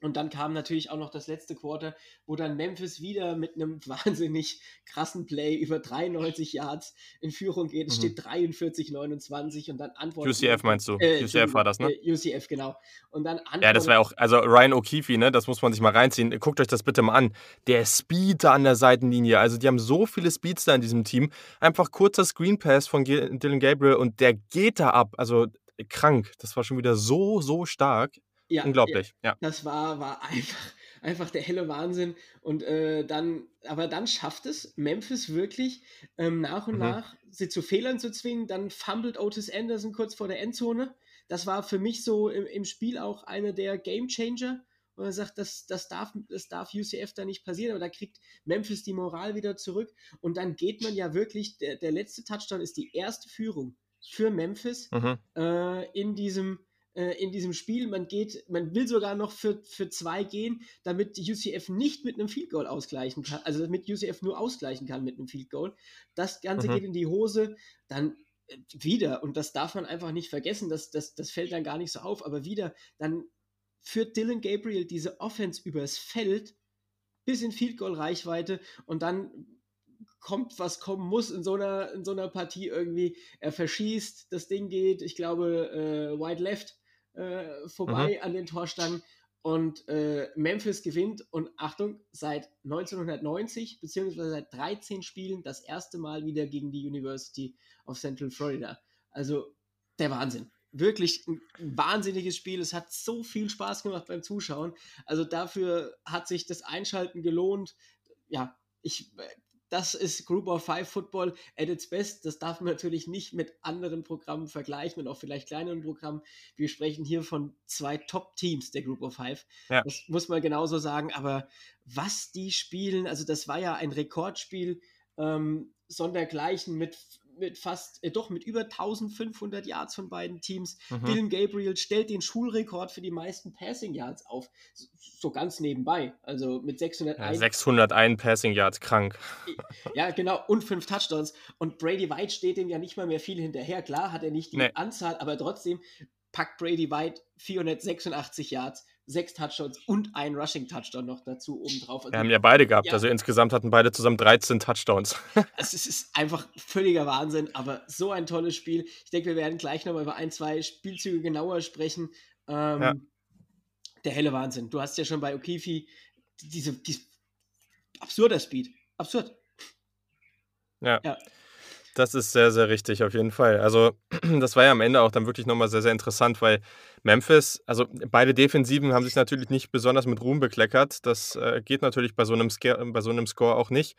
und dann kam natürlich auch noch das letzte Quarter, wo dann Memphis wieder mit einem wahnsinnig krassen Play über 93 Yards in Führung geht. Es mhm. steht 43, 29 und dann antwortet. UCF meinst du? Äh, UCF war das, ne? Äh, UCF, genau. Und dann Ja, das war auch, also Ryan O'Keefe, ne, das muss man sich mal reinziehen. Guckt euch das bitte mal an. Der Speeder an der Seitenlinie. Also, die haben so viele Speedster in diesem Team. Einfach kurzer Screen Pass von Dylan Gabriel und der geht da ab. Also, krank. Das war schon wieder so, so stark. Ja, Unglaublich, ja. Das war, war einfach, einfach der helle Wahnsinn. Und äh, dann, aber dann schafft es Memphis wirklich ähm, nach und mhm. nach sie zu Fehlern zu zwingen. Dann fummelt Otis Anderson kurz vor der Endzone. Das war für mich so im, im Spiel auch einer der Game Changer. Und er sagt, das, das, darf, das darf UCF da nicht passieren, aber da kriegt Memphis die Moral wieder zurück. Und dann geht man ja wirklich, der, der letzte Touchdown ist die erste Führung für Memphis mhm. äh, in diesem äh, in diesem Spiel. Man geht, man will sogar noch für, für zwei gehen, damit UCF nicht mit einem Field Goal ausgleichen kann, also damit UCF nur ausgleichen kann mit einem Field Goal. Das Ganze mhm. geht in die Hose, dann äh, wieder, und das darf man einfach nicht vergessen, das, das, das fällt dann gar nicht so auf, aber wieder, dann führt Dylan Gabriel diese Offense übers Feld bis in Field Goal Reichweite und dann kommt, was kommen muss in so einer, in so einer Partie irgendwie. Er verschießt, das Ding geht, ich glaube, äh, Wide Left äh, vorbei mhm. an den Torstangen. und äh, Memphis gewinnt und Achtung, seit 1990 beziehungsweise seit 13 Spielen das erste Mal wieder gegen die University of Central Florida. Also der Wahnsinn. Wirklich ein wahnsinniges Spiel. Es hat so viel Spaß gemacht beim Zuschauen. Also dafür hat sich das Einschalten gelohnt. Ja, ich das ist Group of Five Football at its best. Das darf man natürlich nicht mit anderen Programmen vergleichen und auch vielleicht kleineren Programmen. Wir sprechen hier von zwei Top-Teams der Group of Five. Ja. Das muss man genauso sagen. Aber was die spielen, also das war ja ein Rekordspiel ähm, sondergleichen mit mit fast, äh, doch mit über 1500 Yards von beiden Teams. Mhm. Dylan Gabriel stellt den Schulrekord für die meisten Passing Yards auf. So ganz nebenbei. Also mit 601. Ja, 601 Passing Yards, krank. Ja, genau. Und fünf Touchdowns. Und Brady White steht dem ja nicht mal mehr viel hinterher. Klar hat er nicht die nee. Anzahl, aber trotzdem packt Brady White 486 Yards sechs Touchdowns und ein Rushing-Touchdown noch dazu obendrauf. Also, Wir haben ja beide gehabt, ja, also insgesamt hatten beide zusammen 13 Touchdowns. Also es ist einfach völliger Wahnsinn, aber so ein tolles Spiel. Ich denke, wir werden gleich nochmal über ein, zwei Spielzüge genauer sprechen. Ähm, ja. Der helle Wahnsinn. Du hast ja schon bei Okifi diese, diese absurder Speed. Absurd. Ja. ja. Das ist sehr, sehr richtig, auf jeden Fall. Also, das war ja am Ende auch dann wirklich nochmal sehr, sehr interessant, weil Memphis, also beide Defensiven haben sich natürlich nicht besonders mit Ruhm bekleckert. Das äh, geht natürlich bei so, einem bei so einem Score auch nicht.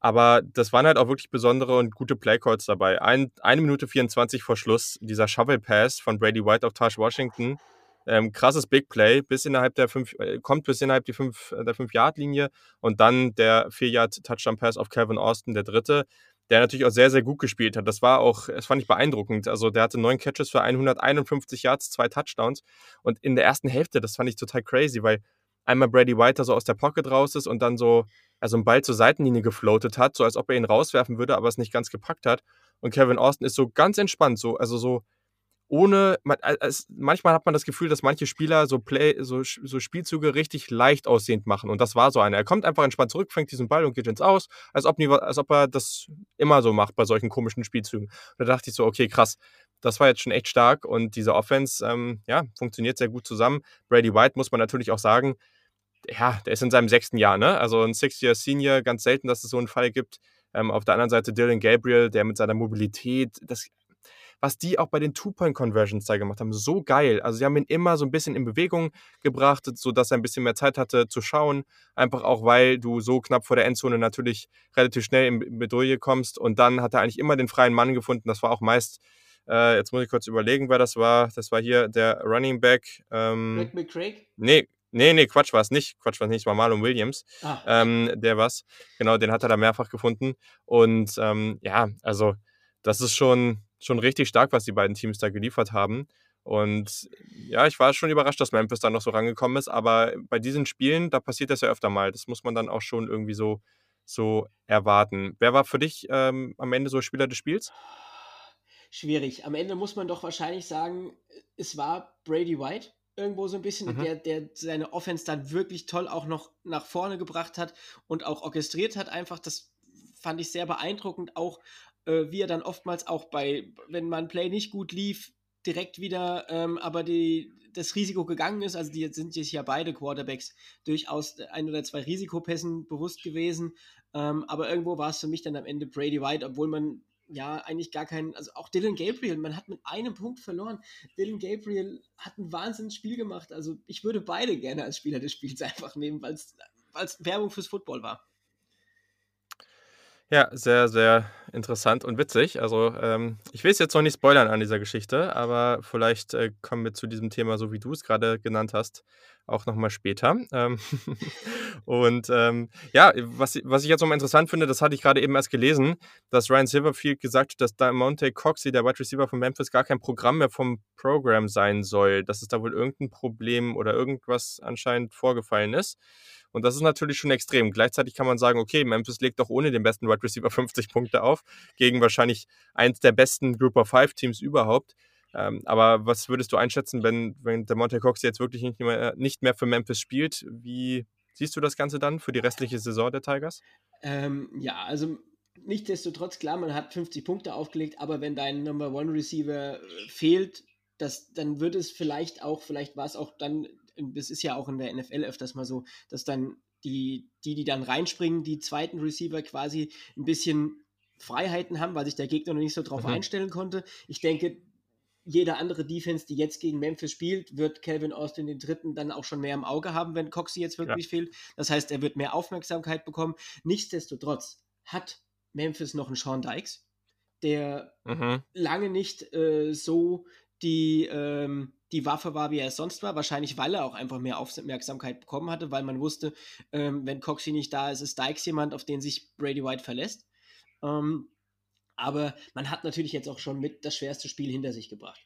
Aber das waren halt auch wirklich besondere und gute Playcalls dabei. Ein, eine Minute 24 vor Schluss, dieser Shovel Pass von Brady White auf Taj Washington. Ähm, krasses Big Play, bis innerhalb der fünf, äh, kommt bis innerhalb die fünf, der 5-Yard-Linie und dann der 4-Yard-Touchdown-Pass auf Calvin Austin, der dritte der natürlich auch sehr, sehr gut gespielt hat. Das war auch, das fand ich beeindruckend. Also der hatte neun Catches für 151 Yards, zwei Touchdowns. Und in der ersten Hälfte, das fand ich total crazy, weil einmal Brady White so aus der Pocket raus ist und dann so, also einen Ball zur Seitenlinie gefloatet hat, so als ob er ihn rauswerfen würde, aber es nicht ganz gepackt hat. Und Kevin Austin ist so ganz entspannt, so, also so ohne, es, manchmal hat man das Gefühl, dass manche Spieler so, Play, so, so Spielzüge richtig leicht aussehend machen. Und das war so einer. Er kommt einfach entspannt zurück, fängt diesen Ball und geht ins Aus, als ob, nie, als ob er das immer so macht bei solchen komischen Spielzügen. Und da dachte ich so, okay, krass, das war jetzt schon echt stark und diese Offense, ähm, ja, funktioniert sehr gut zusammen. Brady White muss man natürlich auch sagen, ja, der ist in seinem sechsten Jahr, ne? Also ein Six-Year-Senior, ganz selten, dass es so einen Fall gibt. Ähm, auf der anderen Seite Dylan Gabriel, der mit seiner Mobilität, das was die auch bei den Two-Point-Conversions da gemacht haben. So geil. Also sie haben ihn immer so ein bisschen in Bewegung gebracht, sodass er ein bisschen mehr Zeit hatte zu schauen. Einfach auch, weil du so knapp vor der Endzone natürlich relativ schnell in Bedrohung kommst. Und dann hat er eigentlich immer den freien Mann gefunden. Das war auch meist äh, jetzt muss ich kurz überlegen, wer das war. Das war hier der Running Back. Ähm, McCraig? Nee, Nee, nee, Quatsch war es nicht. Quatsch war es nicht, es war Marlon Williams. Ah. Ähm, der was. Genau, den hat er da mehrfach gefunden. Und ähm, ja, also das ist schon, schon richtig stark, was die beiden Teams da geliefert haben. Und ja, ich war schon überrascht, dass Memphis da noch so rangekommen ist, aber bei diesen Spielen, da passiert das ja öfter mal. Das muss man dann auch schon irgendwie so, so erwarten. Wer war für dich ähm, am Ende so Spieler des Spiels? Schwierig. Am Ende muss man doch wahrscheinlich sagen, es war Brady White irgendwo so ein bisschen, mhm. der, der seine Offense dann wirklich toll auch noch nach vorne gebracht hat und auch orchestriert hat. Einfach, das fand ich sehr beeindruckend, auch äh, wie er dann oftmals auch bei, wenn man Play nicht gut lief, direkt wieder ähm, aber die, das Risiko gegangen ist. Also die sind sich ja beide Quarterbacks durchaus ein oder zwei Risikopässen bewusst gewesen. Ähm, aber irgendwo war es für mich dann am Ende Brady White, obwohl man ja eigentlich gar keinen, also auch Dylan Gabriel, man hat mit einem Punkt verloren. Dylan Gabriel hat ein wahnsinniges Spiel gemacht. Also ich würde beide gerne als Spieler des Spiels einfach nehmen, weil es Werbung fürs Football war. Ja, sehr, sehr interessant und witzig. Also, ähm, ich will es jetzt noch nicht spoilern an dieser Geschichte, aber vielleicht äh, kommen wir zu diesem Thema, so wie du es gerade genannt hast, auch nochmal später. Ähm und ähm, ja, was, was ich jetzt nochmal interessant finde, das hatte ich gerade eben erst gelesen, dass Ryan Silverfield gesagt hat, dass da Monte Coxey, der Wide Receiver von Memphis, gar kein Programm mehr vom Programm sein soll, dass es da wohl irgendein Problem oder irgendwas anscheinend vorgefallen ist. Und das ist natürlich schon extrem. Gleichzeitig kann man sagen, okay, Memphis legt doch ohne den besten Wide Receiver 50 Punkte auf, gegen wahrscheinlich eins der besten Group of Five Teams überhaupt. Ähm, aber was würdest du einschätzen, wenn, wenn der Monte Cox jetzt wirklich nicht mehr, nicht mehr für Memphis spielt? Wie siehst du das Ganze dann für die restliche Saison der Tigers? Ähm, ja, also nichtsdestotrotz, klar, man hat 50 Punkte aufgelegt, aber wenn dein Number One Receiver äh, fehlt, das, dann wird es vielleicht auch, vielleicht war es auch dann das ist ja auch in der NFL öfters mal so, dass dann die, die, die dann reinspringen, die zweiten Receiver quasi ein bisschen Freiheiten haben, weil sich der Gegner noch nicht so drauf mhm. einstellen konnte. Ich denke, jede andere Defense, die jetzt gegen Memphis spielt, wird Calvin Austin den dritten dann auch schon mehr im Auge haben, wenn Coxie jetzt wirklich ja. fehlt. Das heißt, er wird mehr Aufmerksamkeit bekommen. Nichtsdestotrotz hat Memphis noch einen Sean Dykes, der mhm. lange nicht äh, so die, ähm, die Waffe war, wie er es sonst war. Wahrscheinlich, weil er auch einfach mehr Aufmerksamkeit bekommen hatte, weil man wusste, ähm, wenn Coxie nicht da ist, ist Dykes jemand, auf den sich Brady White verlässt. Ähm, aber man hat natürlich jetzt auch schon mit das schwerste Spiel hinter sich gebracht.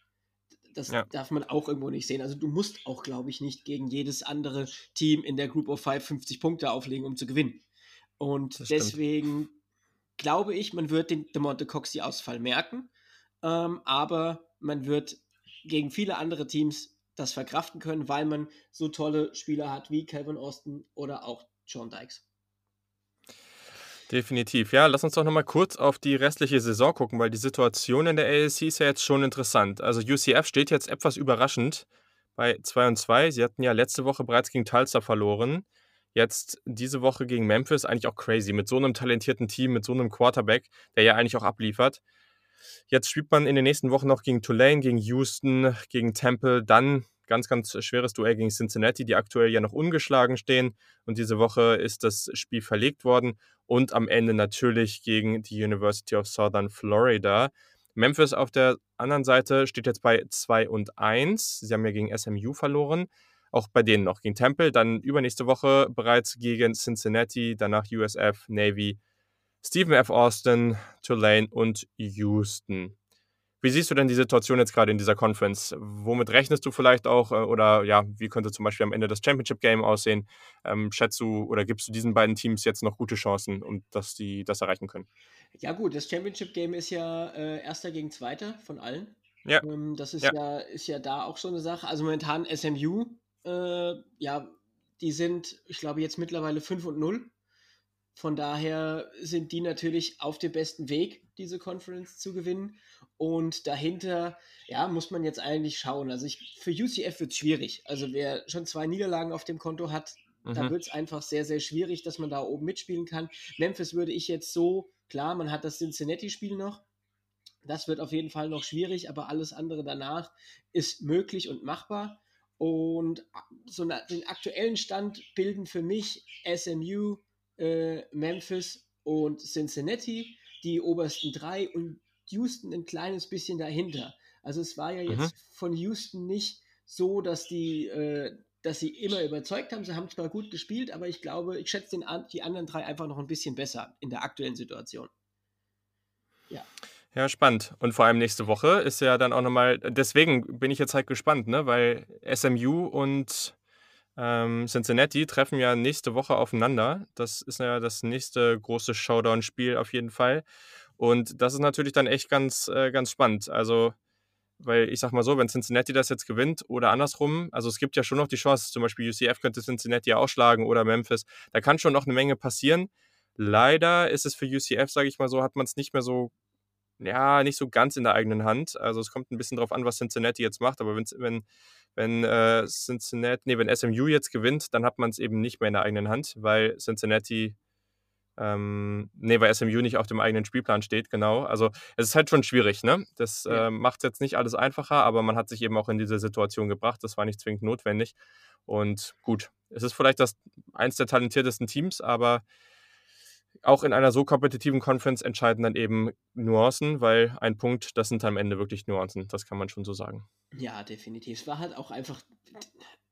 Das ja. darf man auch irgendwo nicht sehen. Also du musst auch, glaube ich, nicht gegen jedes andere Team in der Group of Five 50 Punkte auflegen, um zu gewinnen. Und deswegen glaube ich, man wird den DeMonte Coxie-Ausfall merken, ähm, aber man wird gegen viele andere Teams das verkraften können, weil man so tolle Spieler hat wie Calvin Austin oder auch John Dykes. Definitiv. Ja, lass uns doch nochmal kurz auf die restliche Saison gucken, weil die Situation in der ALC ist ja jetzt schon interessant. Also UCF steht jetzt etwas überraschend bei 2 und 2. Sie hatten ja letzte Woche bereits gegen Tulsa verloren. Jetzt diese Woche gegen Memphis eigentlich auch crazy. Mit so einem talentierten Team, mit so einem Quarterback, der ja eigentlich auch abliefert. Jetzt spielt man in den nächsten Wochen noch gegen Tulane, gegen Houston, gegen Temple, dann ganz, ganz schweres Duell gegen Cincinnati, die aktuell ja noch ungeschlagen stehen. Und diese Woche ist das Spiel verlegt worden. Und am Ende natürlich gegen die University of Southern Florida. Memphis auf der anderen Seite steht jetzt bei 2 und 1. Sie haben ja gegen SMU verloren. Auch bei denen noch gegen Temple. Dann übernächste Woche bereits gegen Cincinnati, danach USF, Navy, Stephen F. Austin, Tulane und Houston. Wie siehst du denn die Situation jetzt gerade in dieser Conference? Womit rechnest du vielleicht auch? Äh, oder ja, wie könnte zum Beispiel am Ende das Championship Game aussehen? Ähm, schätzt du oder gibst du diesen beiden Teams jetzt noch gute Chancen, um dass die das erreichen können? Ja, gut, das Championship Game ist ja äh, erster gegen zweiter von allen. Ja. Ähm, das ist ja. ja. ist ja da auch so eine Sache. Also momentan SMU, äh, ja, die sind, ich glaube, jetzt mittlerweile 5 und 0. Von daher sind die natürlich auf dem besten Weg, diese Conference zu gewinnen. Und dahinter, ja, muss man jetzt eigentlich schauen. Also ich, für UCF wird es schwierig. Also wer schon zwei Niederlagen auf dem Konto hat, mhm. da wird es einfach sehr, sehr schwierig, dass man da oben mitspielen kann. Memphis würde ich jetzt so, klar, man hat das Cincinnati-Spiel noch. Das wird auf jeden Fall noch schwierig, aber alles andere danach ist möglich und machbar. Und so den aktuellen Stand bilden für mich SMU, äh, Memphis und Cincinnati, die obersten drei und Houston ein kleines bisschen dahinter. Also es war ja jetzt mhm. von Houston nicht so, dass die, äh, dass sie immer überzeugt haben. Sie haben zwar gut gespielt, aber ich glaube, ich schätze den, die anderen drei einfach noch ein bisschen besser in der aktuellen Situation. Ja. Ja, spannend. Und vor allem nächste Woche ist ja dann auch nochmal, deswegen bin ich jetzt halt gespannt, ne? weil SMU und ähm, Cincinnati treffen ja nächste Woche aufeinander. Das ist ja das nächste große Showdown-Spiel auf jeden Fall. Und das ist natürlich dann echt ganz, äh, ganz spannend. Also, weil ich sag mal so, wenn Cincinnati das jetzt gewinnt oder andersrum, also es gibt ja schon noch die Chance, zum Beispiel UCF könnte Cincinnati ja ausschlagen oder Memphis. Da kann schon noch eine Menge passieren. Leider ist es für UCF, sage ich mal so, hat man es nicht mehr so, ja, nicht so ganz in der eigenen Hand. Also es kommt ein bisschen drauf an, was Cincinnati jetzt macht, aber wenn, wenn äh, Cincinnati, nee, wenn SMU jetzt gewinnt, dann hat man es eben nicht mehr in der eigenen Hand, weil Cincinnati, ähm, nee, weil SMU nicht auf dem eigenen Spielplan steht, genau. Also es ist halt schon schwierig, ne? Das ja. äh, macht jetzt nicht alles einfacher, aber man hat sich eben auch in diese Situation gebracht. Das war nicht zwingend notwendig. Und gut, es ist vielleicht das eins der talentiertesten Teams, aber auch in einer so kompetitiven Conference entscheiden dann eben Nuancen, weil ein Punkt, das sind am Ende wirklich Nuancen. Das kann man schon so sagen. Ja, definitiv. Es war halt auch einfach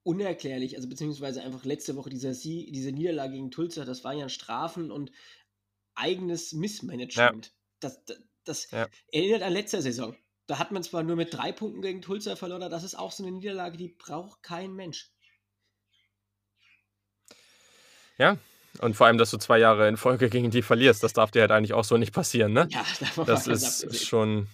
unerklärlich, also beziehungsweise einfach letzte Woche dieser Sie diese Niederlage gegen Tulsa, das waren ja Strafen und eigenes Missmanagement. Ja. Das, das, das ja. erinnert an letzter Saison. Da hat man zwar nur mit drei Punkten gegen Tulsa verloren, aber das ist auch so eine Niederlage, die braucht kein Mensch. Ja, und vor allem, dass du zwei Jahre in Folge gegen die verlierst, das darf dir halt eigentlich auch so nicht passieren, ne? Ja, das ist schon,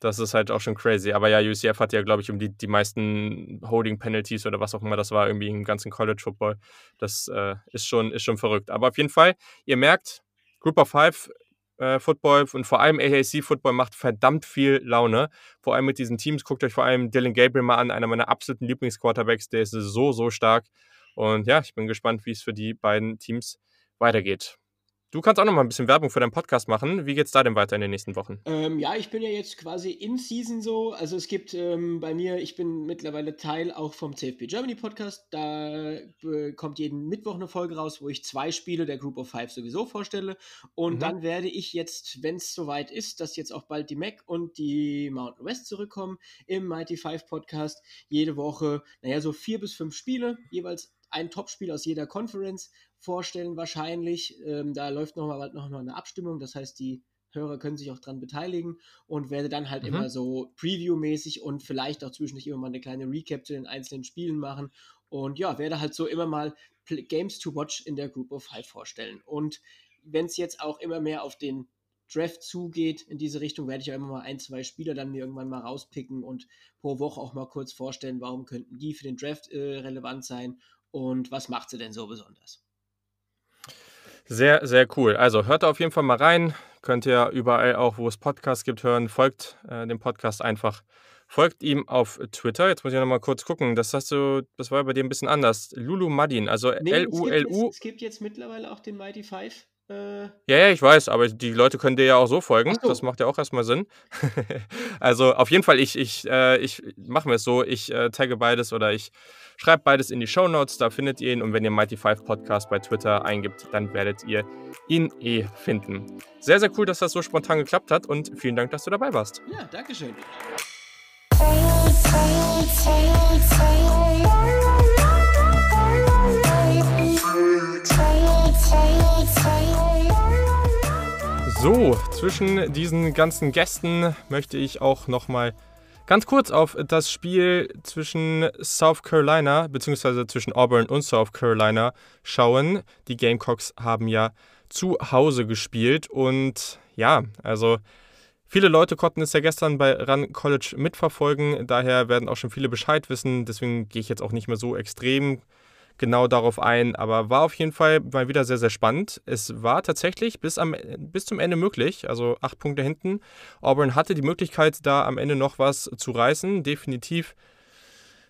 das ist halt auch schon crazy. Aber ja, UCF hat ja, glaube ich, um die, die meisten Holding Penalties oder was auch immer das war, irgendwie im ganzen College Football. Das äh, ist, schon, ist schon verrückt. Aber auf jeden Fall, ihr merkt, Group of Five äh, Football und vor allem AAC Football macht verdammt viel Laune. Vor allem mit diesen Teams. Guckt euch vor allem Dylan Gabriel mal an, einer meiner absoluten Lieblingsquarterbacks. Der ist so, so stark. Und ja, ich bin gespannt, wie es für die beiden Teams weitergeht. Du kannst auch noch mal ein bisschen Werbung für deinen Podcast machen. Wie geht es da denn weiter in den nächsten Wochen? Ähm, ja, ich bin ja jetzt quasi in Season so. Also es gibt ähm, bei mir, ich bin mittlerweile Teil auch vom CFB Germany Podcast. Da äh, kommt jeden Mittwoch eine Folge raus, wo ich zwei Spiele der Group of Five sowieso vorstelle. Und mhm. dann werde ich jetzt, wenn es soweit ist, dass jetzt auch bald die Mac und die Mountain West zurückkommen, im Mighty Five Podcast jede Woche, naja, so vier bis fünf Spiele, jeweils ein Topspiel aus jeder Conference vorstellen wahrscheinlich. Ähm, da läuft noch mal, noch mal eine Abstimmung, das heißt, die Hörer können sich auch dran beteiligen und werde dann halt mhm. immer so Preview-mäßig und vielleicht auch zwischendurch immer mal eine kleine Recap zu den einzelnen Spielen machen. Und ja, werde halt so immer mal Games to Watch in der Group of Five vorstellen. Und wenn es jetzt auch immer mehr auf den Draft zugeht in diese Richtung, werde ich auch immer mal ein, zwei Spieler dann mir irgendwann mal rauspicken und pro Woche auch mal kurz vorstellen, warum könnten die für den Draft äh, relevant sein und was macht sie denn so besonders. Sehr, sehr cool. Also hört da auf jeden Fall mal rein. Könnt ihr überall auch, wo es Podcasts gibt, hören. Folgt äh, dem Podcast einfach. Folgt ihm auf Twitter. Jetzt muss ich noch mal kurz gucken. Das hast du, das war bei dir ein bisschen anders. Lulu Madin, also nee, L-U-L-U. Es, es, gibt jetzt mittlerweile auch den Mighty Five. Äh ja, ja, ich weiß, aber die Leute können dir ja auch so folgen. So. Das macht ja auch erstmal Sinn. also auf jeden Fall, ich, ich, äh, ich mache mir es so, ich äh, tagge beides oder ich schreibe beides in die Show Notes, da findet ihr ihn. Und wenn ihr Mighty Five Podcast bei Twitter eingibt, dann werdet ihr ihn eh finden. Sehr, sehr cool, dass das so spontan geklappt hat und vielen Dank, dass du dabei warst. Ja, danke So, zwischen diesen ganzen Gästen möchte ich auch nochmal ganz kurz auf das Spiel zwischen South Carolina bzw. zwischen Auburn und South Carolina schauen. Die Gamecocks haben ja zu Hause gespielt und ja, also viele Leute konnten es ja gestern bei Run College mitverfolgen, daher werden auch schon viele Bescheid wissen, deswegen gehe ich jetzt auch nicht mehr so extrem genau darauf ein, aber war auf jeden Fall mal wieder sehr, sehr spannend. Es war tatsächlich bis, am, bis zum Ende möglich, also acht Punkte hinten. Auburn hatte die Möglichkeit, da am Ende noch was zu reißen, definitiv.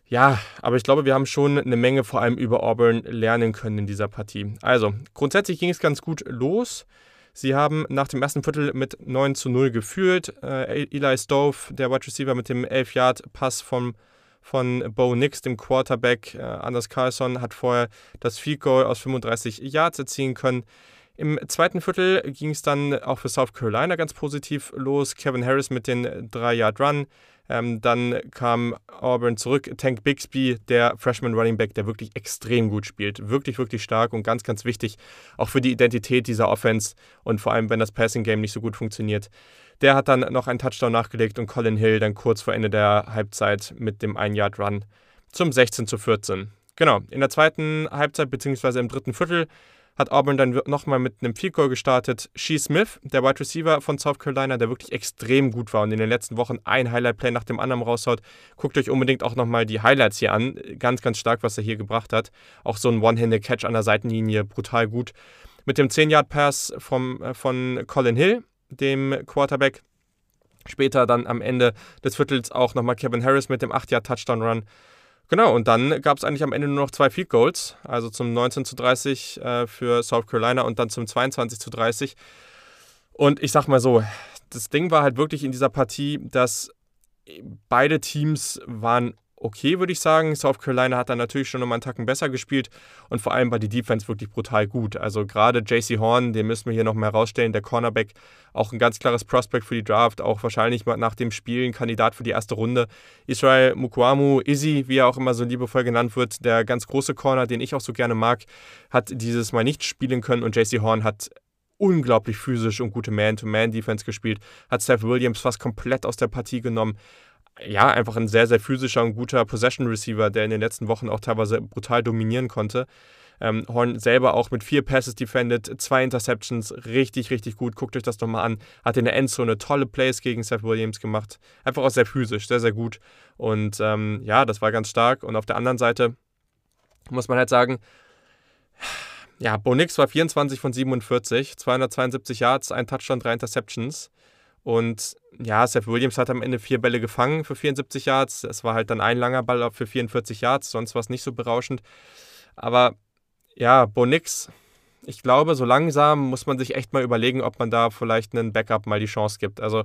Ja, aber ich glaube, wir haben schon eine Menge vor allem über Auburn lernen können in dieser Partie. Also, grundsätzlich ging es ganz gut los. Sie haben nach dem ersten Viertel mit 9 zu 0 geführt. Äh, Eli Stove, der Wide Receiver mit dem 11-Yard-Pass vom von Bo Nix, dem Quarterback. Äh, Anders Carlson hat vorher das Field Goal aus 35 Yards erzielen können. Im zweiten Viertel ging es dann auch für South Carolina ganz positiv los. Kevin Harris mit den 3-Yard-Run. Ähm, dann kam Auburn zurück. Tank Bixby, der Freshman Running Back, der wirklich extrem gut spielt. Wirklich, wirklich stark und ganz, ganz wichtig auch für die Identität dieser Offense und vor allem, wenn das Passing Game nicht so gut funktioniert. Der hat dann noch einen Touchdown nachgelegt und Colin Hill dann kurz vor Ende der Halbzeit mit dem 1-Yard-Run zum 16 zu 14. Genau, in der zweiten Halbzeit bzw. im dritten Viertel hat Auburn dann nochmal mit einem Field Goal gestartet. Shee Smith, der Wide Receiver von South Carolina, der wirklich extrem gut war und in den letzten Wochen ein Highlight-Play nach dem anderen raushaut. Guckt euch unbedingt auch nochmal die Highlights hier an. Ganz, ganz stark, was er hier gebracht hat. Auch so ein One-Handed-Catch an der Seitenlinie, brutal gut. Mit dem 10-Yard-Pass äh, von Colin Hill, dem Quarterback. Später dann am Ende des Viertels auch nochmal Kevin Harris mit dem 8-Yard-Touchdown-Run. Genau, und dann gab es eigentlich am Ende nur noch zwei Field Goals, also zum 19 zu 30 äh, für South Carolina und dann zum 22 zu 30. Und ich sag mal so, das Ding war halt wirklich in dieser Partie, dass beide Teams waren okay, würde ich sagen. South Carolina hat dann natürlich schon mal einen Tacken besser gespielt und vor allem war die Defense wirklich brutal gut. Also gerade JC Horn, den müssen wir hier noch mehr rausstellen, der Cornerback, auch ein ganz klares Prospect für die Draft, auch wahrscheinlich nach dem Spiel ein Kandidat für die erste Runde. Israel Mukwamu, Izzy, wie er auch immer so liebevoll genannt wird, der ganz große Corner, den ich auch so gerne mag, hat dieses Mal nicht spielen können und JC Horn hat unglaublich physisch und gute Man-to-Man-Defense gespielt, hat Seth Williams fast komplett aus der Partie genommen ja, einfach ein sehr, sehr physischer und guter Possession-Receiver, der in den letzten Wochen auch teilweise brutal dominieren konnte. Ähm, Horn selber auch mit vier Passes defended, zwei Interceptions, richtig, richtig gut. Guckt euch das nochmal an. Hat in der Endzone tolle Plays gegen Seth Williams gemacht. Einfach auch sehr physisch, sehr, sehr gut. Und ähm, ja, das war ganz stark. Und auf der anderen Seite muss man halt sagen, ja, Bo Nix war 24 von 47, 272 Yards, ein Touchdown, drei Interceptions. Und ja, Seth Williams hat am Ende vier Bälle gefangen für 74 Yards. Es war halt dann ein langer Ball für 44 Yards, sonst war es nicht so berauschend. Aber ja, Bo Nix, ich glaube, so langsam muss man sich echt mal überlegen, ob man da vielleicht einen Backup mal die Chance gibt. Also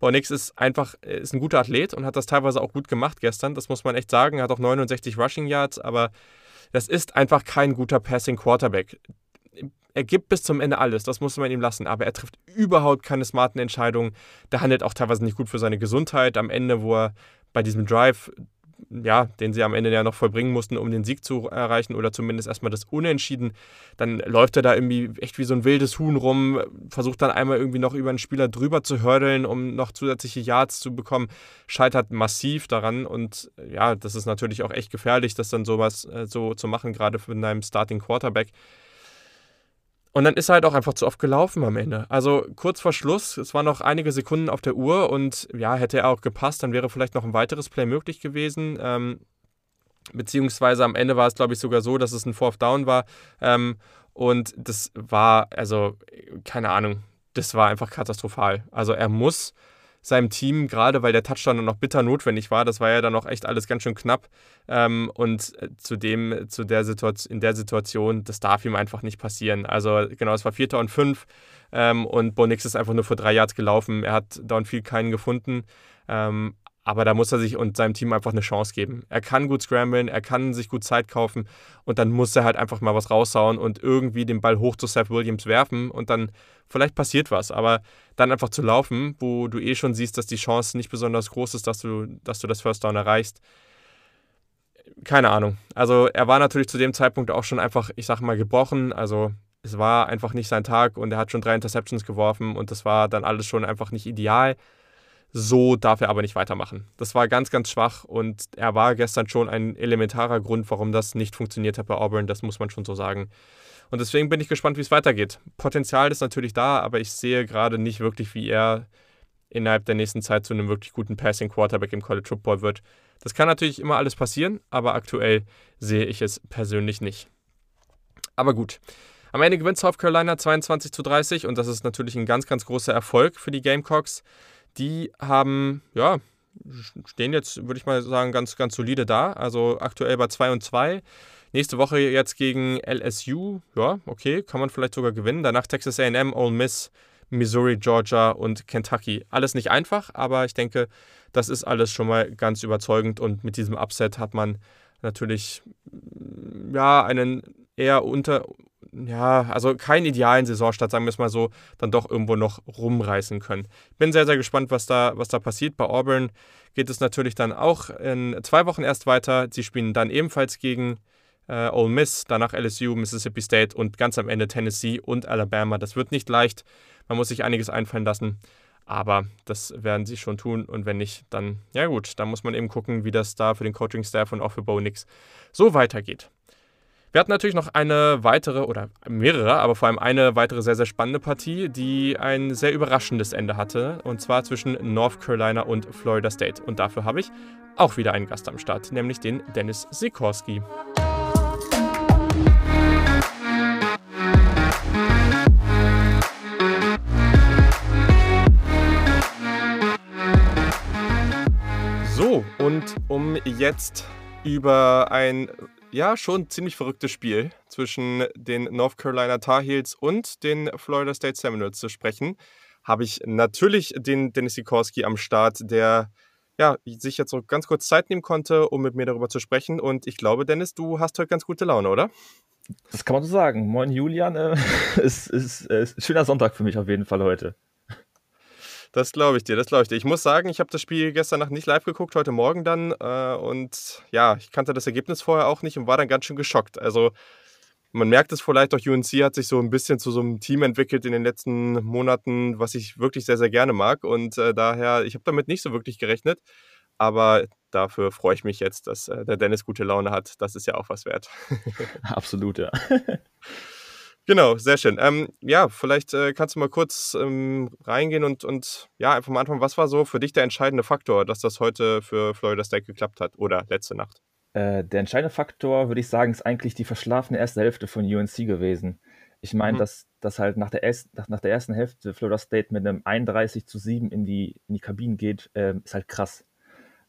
Bo Nix ist einfach ist ein guter Athlet und hat das teilweise auch gut gemacht gestern. Das muss man echt sagen. Er hat auch 69 Rushing Yards, aber das ist einfach kein guter Passing Quarterback. Er gibt bis zum Ende alles, das muss man ihm lassen, aber er trifft überhaupt keine smarten Entscheidungen. Der handelt auch teilweise nicht gut für seine Gesundheit. Am Ende, wo er bei diesem Drive ja, den sie am Ende ja noch vollbringen mussten, um den Sieg zu erreichen oder zumindest erstmal das Unentschieden. Dann läuft er da irgendwie echt wie so ein wildes Huhn rum, versucht dann einmal irgendwie noch über einen Spieler drüber zu hördeln, um noch zusätzliche Yards zu bekommen, scheitert massiv daran und ja, das ist natürlich auch echt gefährlich, das dann sowas äh, so zu machen, gerade für einen Starting Quarterback. Und dann ist er halt auch einfach zu oft gelaufen am Ende. Also kurz vor Schluss, es waren noch einige Sekunden auf der Uhr und ja, hätte er auch gepasst, dann wäre vielleicht noch ein weiteres Play möglich gewesen. Ähm, beziehungsweise am Ende war es, glaube ich, sogar so, dass es ein Fourth Down war. Ähm, und das war, also, keine Ahnung, das war einfach katastrophal. Also er muss seinem Team, gerade weil der Touchdown noch bitter notwendig war. Das war ja dann noch echt alles ganz schön knapp. Ähm, und äh, zudem, zu der Situation, in der Situation, das darf ihm einfach nicht passieren. Also genau, es war Vierter und Fünf ähm, und Bonix ist einfach nur vor drei Yards gelaufen. Er hat Downfield keinen gefunden. Ähm, aber da muss er sich und seinem Team einfach eine Chance geben. Er kann gut scramblen, er kann sich gut Zeit kaufen und dann muss er halt einfach mal was raushauen und irgendwie den Ball hoch zu Seth Williams werfen und dann vielleicht passiert was. Aber dann einfach zu laufen, wo du eh schon siehst, dass die Chance nicht besonders groß ist, dass du, dass du das First Down erreichst. Keine Ahnung. Also er war natürlich zu dem Zeitpunkt auch schon einfach, ich sag mal, gebrochen. Also es war einfach nicht sein Tag und er hat schon drei Interceptions geworfen und das war dann alles schon einfach nicht ideal. So darf er aber nicht weitermachen. Das war ganz, ganz schwach und er war gestern schon ein elementarer Grund, warum das nicht funktioniert hat bei Auburn. Das muss man schon so sagen. Und deswegen bin ich gespannt, wie es weitergeht. Potenzial ist natürlich da, aber ich sehe gerade nicht wirklich, wie er innerhalb der nächsten Zeit zu einem wirklich guten Passing Quarterback im College Football wird. Das kann natürlich immer alles passieren, aber aktuell sehe ich es persönlich nicht. Aber gut. Am Ende gewinnt South Carolina 22 zu 30 und das ist natürlich ein ganz, ganz großer Erfolg für die Gamecocks. Die haben, ja, stehen jetzt, würde ich mal sagen, ganz, ganz solide da. Also aktuell bei 2 und 2. Nächste Woche jetzt gegen LSU. Ja, okay, kann man vielleicht sogar gewinnen. Danach Texas AM, Ole Miss, Missouri, Georgia und Kentucky. Alles nicht einfach, aber ich denke, das ist alles schon mal ganz überzeugend und mit diesem Upset hat man natürlich ja einen eher unter ja, also keinen idealen Saisonstart, sagen wir es mal so, dann doch irgendwo noch rumreißen können. Bin sehr, sehr gespannt, was da, was da passiert. Bei Auburn geht es natürlich dann auch in zwei Wochen erst weiter. Sie spielen dann ebenfalls gegen äh, Ole Miss, danach LSU, Mississippi State und ganz am Ende Tennessee und Alabama. Das wird nicht leicht. Man muss sich einiges einfallen lassen. Aber das werden sie schon tun. Und wenn nicht, dann, ja gut, dann muss man eben gucken, wie das da für den Coaching-Staff und auch für Bo Nix so weitergeht. Wir hatten natürlich noch eine weitere oder mehrere, aber vor allem eine weitere sehr, sehr spannende Partie, die ein sehr überraschendes Ende hatte. Und zwar zwischen North Carolina und Florida State. Und dafür habe ich auch wieder einen Gast am Start, nämlich den Dennis Sikorski. So, und um jetzt über ein ja, schon ziemlich verrücktes Spiel zwischen den North Carolina Tar Heels und den Florida State Seminoles zu sprechen, habe ich natürlich den Dennis Sikorski am Start, der ja, sich jetzt so ganz kurz Zeit nehmen konnte, um mit mir darüber zu sprechen. Und ich glaube, Dennis, du hast heute ganz gute Laune, oder? Das kann man so sagen. Moin Julian, äh, ist, ist, ist ein schöner Sonntag für mich auf jeden Fall heute. Das glaube ich dir, das glaube ich dir. Ich muss sagen, ich habe das Spiel gestern Nacht nicht live geguckt, heute Morgen dann. Äh, und ja, ich kannte das Ergebnis vorher auch nicht und war dann ganz schön geschockt. Also man merkt es vielleicht auch, UNC hat sich so ein bisschen zu so einem Team entwickelt in den letzten Monaten, was ich wirklich sehr, sehr gerne mag. Und äh, daher, ich habe damit nicht so wirklich gerechnet. Aber dafür freue ich mich jetzt, dass äh, der Dennis gute Laune hat. Das ist ja auch was wert. Absolut, ja. Genau, sehr schön. Ähm, ja, vielleicht äh, kannst du mal kurz ähm, reingehen und, und ja, einfach mal anfangen, was war so für dich der entscheidende Faktor, dass das heute für Florida State geklappt hat oder letzte Nacht? Äh, der entscheidende Faktor, würde ich sagen, ist eigentlich die verschlafene erste Hälfte von UNC gewesen. Ich meine, mhm. dass, dass halt nach der, erst, nach, nach, der ersten Hälfte Florida State mit einem 31 zu 7 in die, in die Kabinen geht, äh, ist halt krass,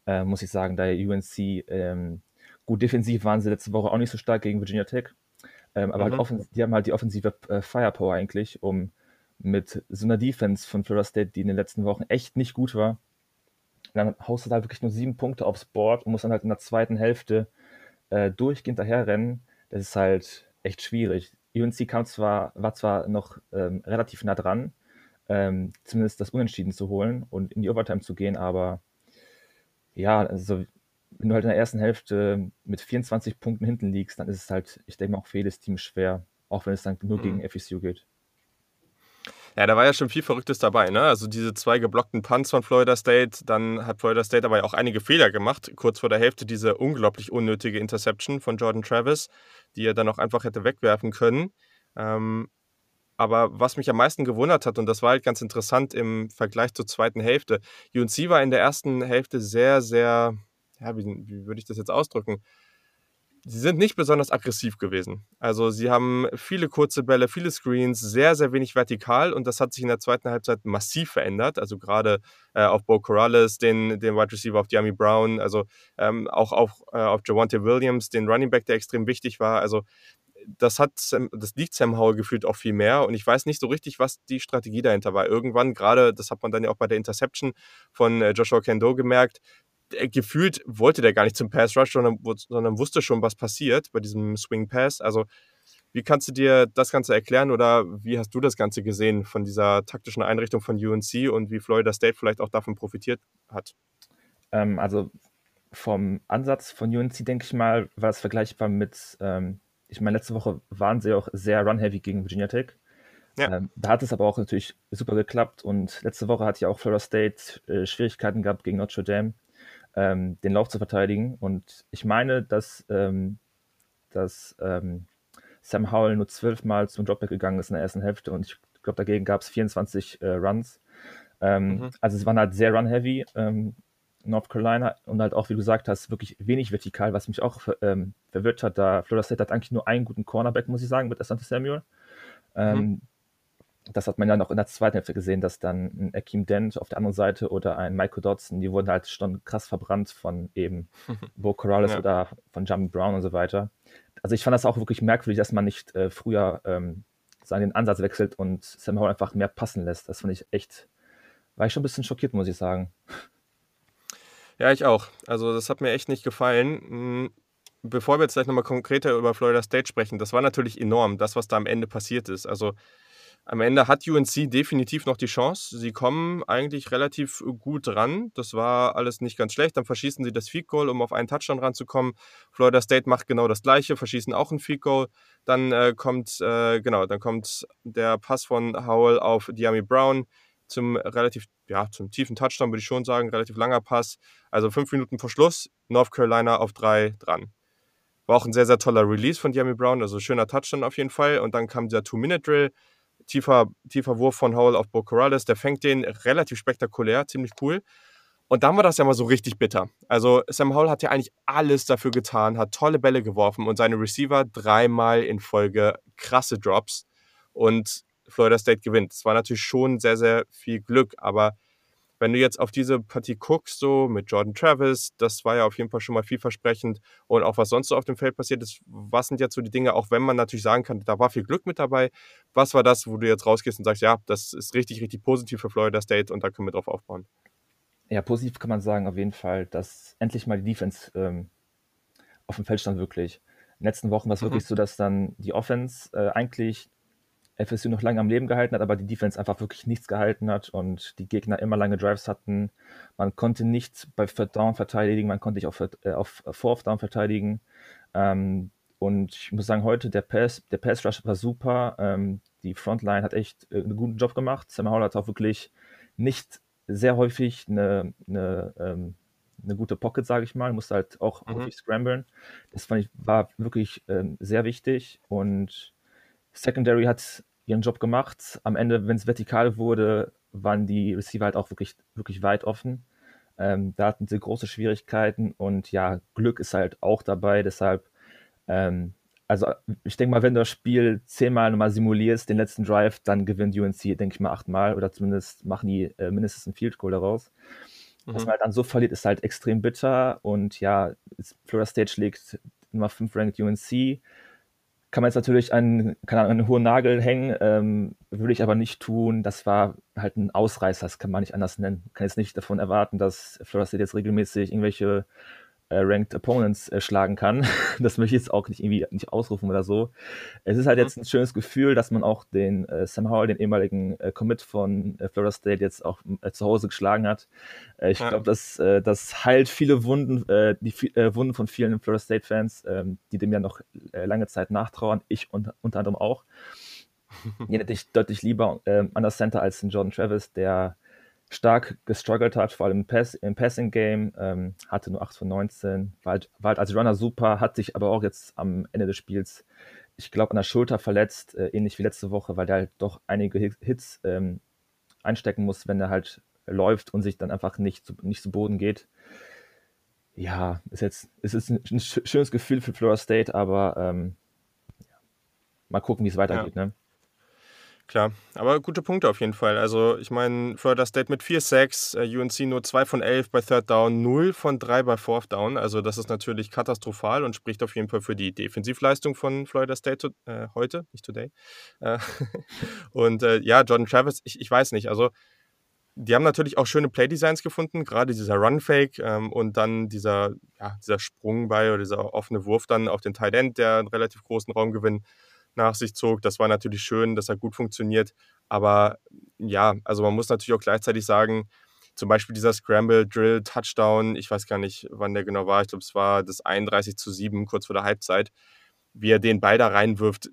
äh, muss ich sagen. Da UNC, ähm, gut defensiv waren sie letzte Woche auch nicht so stark gegen Virginia Tech, ähm, aber halt mhm. halt die haben halt die offensive äh, Firepower eigentlich, um mit so einer Defense von Florida State, die in den letzten Wochen echt nicht gut war, dann haust du da wirklich nur sieben Punkte aufs Board und musst dann halt in der zweiten Hälfte äh, durchgehend daherrennen. Das ist halt echt schwierig. UNC kam zwar, war zwar noch ähm, relativ nah dran, ähm, zumindest das Unentschieden zu holen und in die Overtime zu gehen, aber ja, also wenn du halt in der ersten Hälfte mit 24 Punkten hinten liegst, dann ist es halt, ich denke mal, auch für jedes Team schwer, auch wenn es dann nur mhm. gegen FECU geht. Ja, da war ja schon viel Verrücktes dabei, ne? Also diese zwei geblockten Punts von Florida State, dann hat Florida State aber auch einige Fehler gemacht. Kurz vor der Hälfte diese unglaublich unnötige Interception von Jordan Travis, die er dann auch einfach hätte wegwerfen können. Ähm, aber was mich am meisten gewundert hat, und das war halt ganz interessant im Vergleich zur zweiten Hälfte, UNC war in der ersten Hälfte sehr, sehr, ja, wie, wie würde ich das jetzt ausdrücken? sie sind nicht besonders aggressiv gewesen. Also sie haben viele kurze Bälle, viele Screens, sehr, sehr wenig vertikal und das hat sich in der zweiten Halbzeit massiv verändert. Also gerade äh, auf Bo Corrales, den, den Wide Receiver, auf Diami Brown, also ähm, auch auf, äh, auf Javante Williams, den Running Back, der extrem wichtig war. Also das hat das liegt Sam Howell gefühlt auch viel mehr und ich weiß nicht so richtig, was die Strategie dahinter war. Irgendwann, gerade, das hat man dann ja auch bei der Interception von äh, Joshua Kendo gemerkt, gefühlt wollte der gar nicht zum Pass Rush, sondern, sondern wusste schon, was passiert bei diesem Swing Pass. Also, wie kannst du dir das Ganze erklären oder wie hast du das Ganze gesehen von dieser taktischen Einrichtung von UNC und wie Florida State vielleicht auch davon profitiert hat? Ähm, also, vom Ansatz von UNC, denke ich mal, war es vergleichbar mit, ähm, ich meine, letzte Woche waren sie auch sehr run-heavy gegen Virginia Tech. Ja. Ähm, da hat es aber auch natürlich super geklappt und letzte Woche hat ja auch Florida State äh, Schwierigkeiten gehabt gegen Notre Dame ähm, den Lauf zu verteidigen. Und ich meine, dass, ähm, dass ähm, Sam Howell nur zwölfmal zum Dropback gegangen ist in der ersten Hälfte und ich glaube, dagegen gab es 24 äh, Runs. Ähm, mhm. Also es waren halt sehr run-heavy. Ähm, North Carolina und halt auch, wie du gesagt hast, wirklich wenig vertikal, was mich auch ähm, verwirrt hat, da Florida State hat eigentlich nur einen guten Cornerback, muss ich sagen, mit Asante Samuel. Ähm, mhm das hat man ja noch in der zweiten Hälfte gesehen, dass dann ein Akeem Dent auf der anderen Seite oder ein Michael Dodson, die wurden halt schon krass verbrannt von eben Bo Corrales ja. oder von Jamie Brown und so weiter. Also ich fand das auch wirklich merkwürdig, dass man nicht äh, früher ähm, seinen Ansatz wechselt und Sam Howell einfach mehr passen lässt. Das fand ich echt, war ich schon ein bisschen schockiert, muss ich sagen. Ja, ich auch. Also das hat mir echt nicht gefallen. Hm, bevor wir jetzt gleich nochmal konkreter über Florida State sprechen, das war natürlich enorm, das, was da am Ende passiert ist. Also am Ende hat UNC definitiv noch die Chance. Sie kommen eigentlich relativ gut ran. Das war alles nicht ganz schlecht. Dann verschießen sie das Field Goal, um auf einen Touchdown ranzukommen. Florida State macht genau das Gleiche, verschießen auch ein Field Goal. Dann äh, kommt äh, genau, dann kommt der Pass von Howell auf Diami Brown zum relativ ja zum tiefen Touchdown würde ich schon sagen, relativ langer Pass. Also fünf Minuten vor Schluss, North Carolina auf drei dran. War auch ein sehr, sehr toller Release von Diami Brown, also schöner Touchdown auf jeden Fall. Und dann kam der Two-Minute-Drill tiefer, tiefer Wurf von Howell auf Bo Corrales, der fängt den relativ spektakulär, ziemlich cool. Und dann war das ja mal so richtig bitter. Also Sam Howell hat ja eigentlich alles dafür getan, hat tolle Bälle geworfen und seine Receiver dreimal in Folge krasse Drops und Florida State gewinnt. Es war natürlich schon sehr, sehr viel Glück, aber wenn du jetzt auf diese Partie guckst, so mit Jordan Travis, das war ja auf jeden Fall schon mal vielversprechend und auch was sonst so auf dem Feld passiert ist, was sind jetzt so die Dinge, auch wenn man natürlich sagen kann, da war viel Glück mit dabei, was war das, wo du jetzt rausgehst und sagst, ja, das ist richtig, richtig positiv für Florida State und da können wir drauf aufbauen? Ja, positiv kann man sagen auf jeden Fall, dass endlich mal die Defense ähm, auf dem Feld stand wirklich. In den letzten Wochen war es mhm. wirklich so, dass dann die Offense äh, eigentlich FSU noch lange am Leben gehalten hat, aber die Defense einfach wirklich nichts gehalten hat und die Gegner immer lange Drives hatten. Man konnte nicht bei Third Down verteidigen, man konnte nicht auf, äh, auf Fourth Down verteidigen. Ähm, und ich muss sagen, heute der Pass, der Pass Rush war super. Ähm, die Frontline hat echt äh, einen guten Job gemacht. Sam Howell hat auch wirklich nicht sehr häufig eine, eine, ähm, eine gute Pocket, sage ich mal. Musste halt auch mhm. häufig scramblen. Das fand ich, war wirklich ähm, sehr wichtig und Secondary hat ihren Job gemacht. Am Ende, wenn es vertikal wurde, waren die Receiver halt auch wirklich, wirklich weit offen. Ähm, da hatten sie große Schwierigkeiten und ja, Glück ist halt auch dabei. Deshalb, ähm, also ich denke mal, wenn du das Spiel zehnmal nochmal simulierst, den letzten Drive, dann gewinnt UNC, denke ich mal, achtmal oder zumindest machen die äh, mindestens ein Field Goal daraus. Mhm. Was man halt dann so verliert, ist halt extrem bitter und ja, Florida State schlägt Nummer 5 ranked UNC kann man jetzt natürlich an, kann an einen hohen Nagel hängen, ähm, würde ich aber nicht tun. Das war halt ein Ausreißer, das kann man nicht anders nennen. Kann jetzt nicht davon erwarten, dass Florida State jetzt regelmäßig irgendwelche Ranked Opponents äh, schlagen kann. das möchte ich jetzt auch nicht irgendwie nicht ausrufen oder so. Es ist halt mhm. jetzt ein schönes Gefühl, dass man auch den äh, Sam Howell, den ehemaligen äh, Commit von äh, Florida State, jetzt auch äh, zu Hause geschlagen hat. ich ja. glaube, das, das heilt viele Wunden, die Wunden von vielen Florida State-Fans, ähm, die dem ja noch lange Zeit nachtrauern. Ich und, unter anderem auch. Den hätte ich deutlich lieber ähm, an der Center als den Jordan Travis, der stark gestruggelt hat, vor allem im, Pass, im Passing-Game, ähm, hatte nur 8 von 19, war halt, war halt, als Runner super, hat sich aber auch jetzt am Ende des Spiels, ich glaube, an der Schulter verletzt, äh, ähnlich wie letzte Woche, weil der halt doch einige Hits ähm, einstecken muss, wenn er halt läuft und sich dann einfach nicht zu, nicht zu Boden geht. Ja, ist jetzt, ist jetzt ein, schönes Gefühl für Florida State, aber ähm, mal gucken, wie es weitergeht. Ja. Ne? Klar, aber gute Punkte auf jeden Fall. Also ich meine, Florida State mit 4 Sacks, äh, UNC nur 2 von 11 bei Third Down, 0 von 3 bei Fourth Down. Also das ist natürlich katastrophal und spricht auf jeden Fall für die Defensivleistung von Florida State äh, heute, nicht today. Äh, und äh, ja, Jordan Travis, ich, ich weiß nicht, also die haben natürlich auch schöne Playdesigns gefunden, gerade dieser Run-Fake ähm, und dann dieser, ja, dieser Sprung bei oder dieser offene Wurf dann auf den Tight End, der einen relativ großen Raumgewinn nach sich zog. Das war natürlich schön, das hat gut funktioniert. Aber ja, also man muss natürlich auch gleichzeitig sagen, zum Beispiel dieser Scramble Drill Touchdown, ich weiß gar nicht, wann der genau war, ich glaube, es war das 31 zu 7, kurz vor der Halbzeit, wie er den Ball da reinwirft.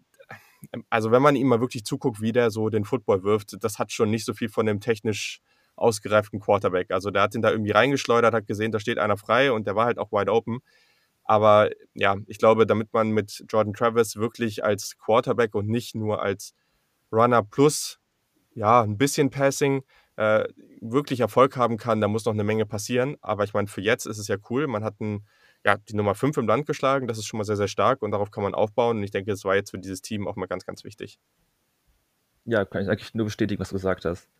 Also, wenn man ihm mal wirklich zuguckt, wie der so den Football wirft, das hat schon nicht so viel von dem technisch ausgereiften Quarterback. Also, der hat ihn da irgendwie reingeschleudert, hat gesehen, da steht einer frei und der war halt auch wide open. Aber ja, ich glaube, damit man mit Jordan Travis wirklich als Quarterback und nicht nur als Runner plus ja, ein bisschen Passing äh, wirklich Erfolg haben kann, da muss noch eine Menge passieren. Aber ich meine, für jetzt ist es ja cool. Man hat ein, ja, die Nummer 5 im Land geschlagen. Das ist schon mal sehr, sehr stark und darauf kann man aufbauen. Und ich denke, das war jetzt für dieses Team auch mal ganz, ganz wichtig. Ja, kann ich eigentlich nur bestätigen, was du gesagt hast.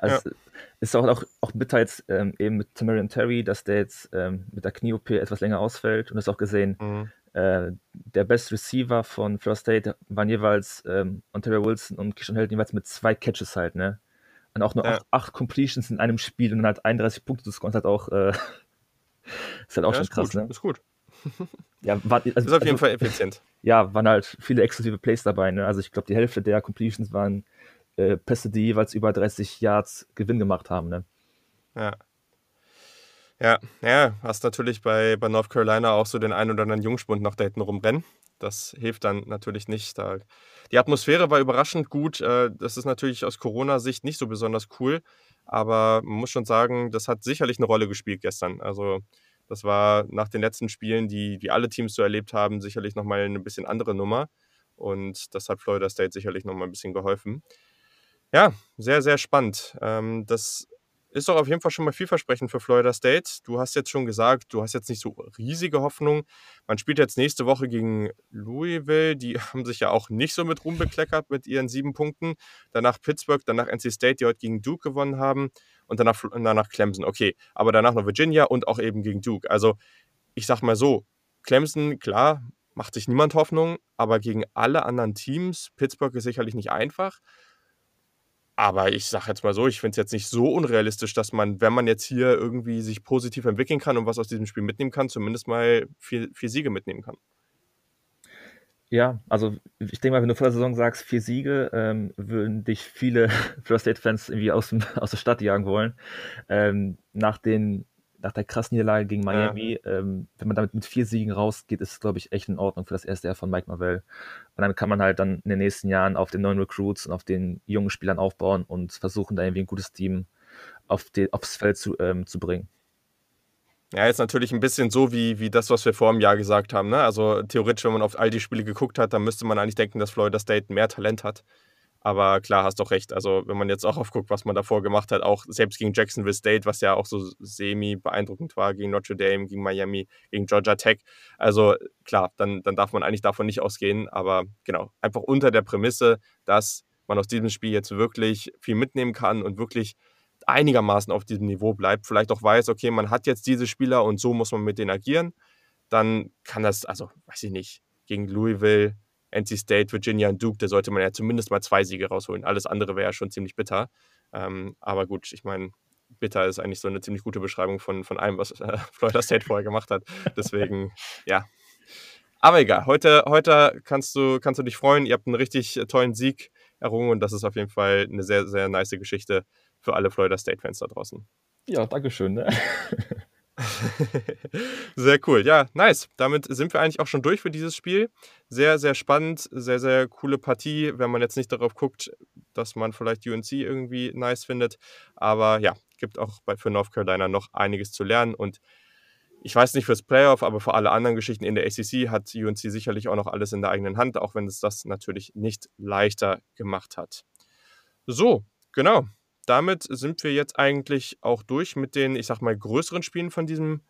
Also ja. ist auch, auch, auch bitter jetzt ähm, eben mit Tamarian Terry, dass der jetzt ähm, mit der Knie-OP etwas länger ausfällt. Und das auch gesehen, mhm. äh, der Best Receiver von Florida State waren jeweils ähm, Ontario Wilson und Kishon Held jeweils mit zwei Catches halt, ne? Und auch nur ja. acht, acht, Completions in einem Spiel und dann halt 31 Punkte zu scoren, halt auch, äh, ist halt auch ja, schon krass, gut. ne? Ist gut. ja, war, also, ist auf jeden also, Fall effizient. Ja, waren halt viele exklusive Plays dabei, ne? Also ich glaube, die Hälfte der Completions waren äh, Pässe, die jeweils über 30 Yards Gewinn gemacht haben. Ne? Ja. Ja, ja, hast natürlich bei, bei North Carolina auch so den einen oder anderen Jungspund noch da hinten rumrennen. Das hilft dann natürlich nicht. Da. Die Atmosphäre war überraschend gut. Äh, das ist natürlich aus Corona-Sicht nicht so besonders cool. Aber man muss schon sagen, das hat sicherlich eine Rolle gespielt gestern. Also, das war nach den letzten Spielen, die, die alle Teams so erlebt haben, sicherlich nochmal eine bisschen andere Nummer. Und das hat Florida State sicherlich nochmal ein bisschen geholfen. Ja, sehr, sehr spannend. Ähm, das ist doch auf jeden Fall schon mal vielversprechend für Florida State. Du hast jetzt schon gesagt, du hast jetzt nicht so riesige Hoffnung. Man spielt jetzt nächste Woche gegen Louisville. Die haben sich ja auch nicht so mit Ruhm bekleckert mit ihren sieben Punkten. Danach Pittsburgh, danach NC State, die heute gegen Duke gewonnen haben. Und danach, danach Clemson. Okay, aber danach noch Virginia und auch eben gegen Duke. Also, ich sag mal so, Clemson, klar, macht sich niemand Hoffnung, aber gegen alle anderen Teams, Pittsburgh ist sicherlich nicht einfach. Aber ich sage jetzt mal so, ich finde es jetzt nicht so unrealistisch, dass man, wenn man jetzt hier irgendwie sich positiv entwickeln kann und was aus diesem Spiel mitnehmen kann, zumindest mal vier, vier Siege mitnehmen kann. Ja, also ich denke mal, wenn du vor der Saison sagst, vier Siege, ähm, würden dich viele First State-Fans irgendwie aus, dem, aus der Stadt jagen wollen. Ähm, nach den nach der krassen Niederlage gegen Miami, ja. ähm, wenn man damit mit vier Siegen rausgeht, ist es, glaube ich, echt in Ordnung für das erste Jahr von Mike Marvell. Und dann kann man halt dann in den nächsten Jahren auf den neuen Recruits und auf den jungen Spielern aufbauen und versuchen, da irgendwie ein gutes Team auf die, aufs Feld zu, ähm, zu bringen. Ja, jetzt natürlich ein bisschen so wie, wie das, was wir vor dem Jahr gesagt haben. Ne? Also theoretisch, wenn man auf all die Spiele geguckt hat, dann müsste man eigentlich denken, dass Florida State mehr Talent hat. Aber klar, hast doch recht. Also, wenn man jetzt auch aufguckt, was man davor gemacht hat, auch selbst gegen Jacksonville State, was ja auch so semi beeindruckend war, gegen Notre Dame, gegen Miami, gegen Georgia Tech. Also, klar, dann, dann darf man eigentlich davon nicht ausgehen. Aber genau, einfach unter der Prämisse, dass man aus diesem Spiel jetzt wirklich viel mitnehmen kann und wirklich einigermaßen auf diesem Niveau bleibt, vielleicht auch weiß, okay, man hat jetzt diese Spieler und so muss man mit denen agieren, dann kann das, also weiß ich nicht, gegen Louisville, NC State, Virginia und Duke, da sollte man ja zumindest mal zwei Siege rausholen. Alles andere wäre ja schon ziemlich bitter. Ähm, aber gut, ich meine, bitter ist eigentlich so eine ziemlich gute Beschreibung von, von allem, was äh, Florida State vorher gemacht hat. Deswegen, ja. Aber egal, heute, heute kannst, du, kannst du dich freuen. Ihr habt einen richtig tollen Sieg errungen und das ist auf jeden Fall eine sehr, sehr nice Geschichte für alle Florida State-Fans da draußen. Ja, Dankeschön. Ne? sehr cool. Ja, nice. Damit sind wir eigentlich auch schon durch für dieses Spiel. Sehr, sehr spannend, sehr, sehr coole Partie, wenn man jetzt nicht darauf guckt, dass man vielleicht UNC irgendwie nice findet. Aber ja, gibt auch bei, für North Carolina noch einiges zu lernen und ich weiß nicht fürs Playoff, aber für alle anderen Geschichten in der ACC hat UNC sicherlich auch noch alles in der eigenen Hand, auch wenn es das natürlich nicht leichter gemacht hat. So, genau damit sind wir jetzt eigentlich auch durch mit den, ich sag mal, größeren Spielen von diesem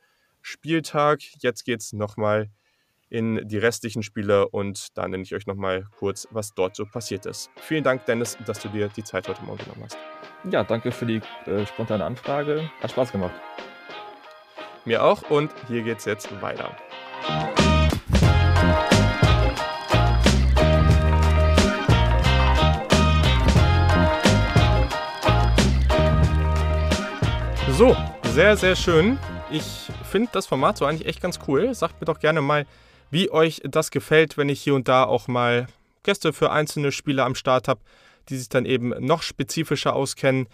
Spieltag. Jetzt geht es nochmal in die restlichen Spiele und da nenne ich euch nochmal kurz, was dort so passiert ist. Vielen Dank, Dennis, dass du dir die Zeit heute Morgen genommen hast. Ja, danke für die äh, spontane Anfrage. Hat Spaß gemacht. Mir auch und hier geht's jetzt weiter. So, sehr, sehr schön. Ich finde das Format so eigentlich echt ganz cool. Sagt mir doch gerne mal, wie euch das gefällt, wenn ich hier und da auch mal Gäste für einzelne Spiele am Start habe, die sich dann eben noch spezifischer auskennen.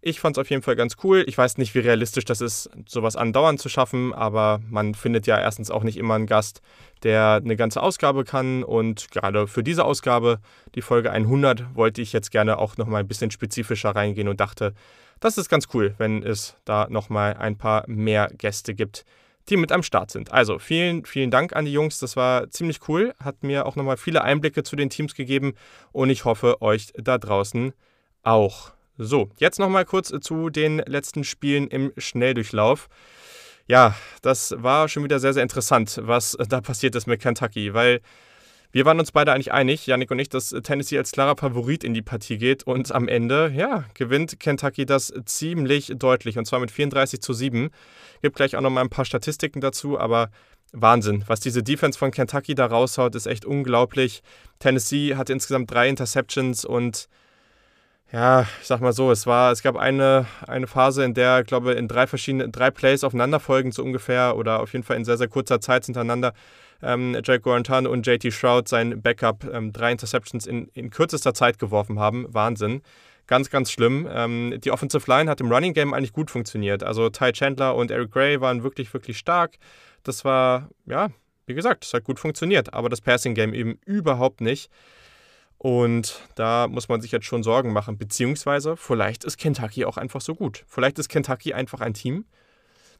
Ich fand es auf jeden Fall ganz cool. Ich weiß nicht, wie realistisch das ist, sowas andauernd zu schaffen, aber man findet ja erstens auch nicht immer einen Gast, der eine ganze Ausgabe kann. Und gerade für diese Ausgabe, die Folge 100, wollte ich jetzt gerne auch nochmal ein bisschen spezifischer reingehen und dachte, das ist ganz cool, wenn es da nochmal ein paar mehr Gäste gibt, die mit am Start sind. Also vielen, vielen Dank an die Jungs. Das war ziemlich cool. Hat mir auch nochmal viele Einblicke zu den Teams gegeben und ich hoffe, euch da draußen auch. So, jetzt nochmal kurz zu den letzten Spielen im Schnelldurchlauf. Ja, das war schon wieder sehr, sehr interessant, was da passiert ist mit Kentucky, weil wir waren uns beide eigentlich einig, Yannick und ich, dass Tennessee als klarer Favorit in die Partie geht und am Ende, ja, gewinnt Kentucky das ziemlich deutlich und zwar mit 34 zu 7. Gibt gleich auch nochmal ein paar Statistiken dazu, aber Wahnsinn. Was diese Defense von Kentucky da raushaut, ist echt unglaublich. Tennessee hat insgesamt drei Interceptions und ja, ich sag mal so, es war, es gab eine, eine Phase, in der, ich glaube, in drei verschiedenen, drei Plays aufeinanderfolgend so ungefähr oder auf jeden Fall in sehr, sehr kurzer Zeit hintereinander ähm, Jake Guarantano und JT Shroud, sein Backup, ähm, drei Interceptions in, in kürzester Zeit geworfen haben. Wahnsinn. Ganz, ganz schlimm. Ähm, die Offensive Line hat im Running Game eigentlich gut funktioniert. Also Ty Chandler und Eric Gray waren wirklich, wirklich stark. Das war, ja, wie gesagt, es hat gut funktioniert, aber das Passing Game eben überhaupt nicht. Und da muss man sich jetzt schon Sorgen machen, beziehungsweise vielleicht ist Kentucky auch einfach so gut. Vielleicht ist Kentucky einfach ein Team,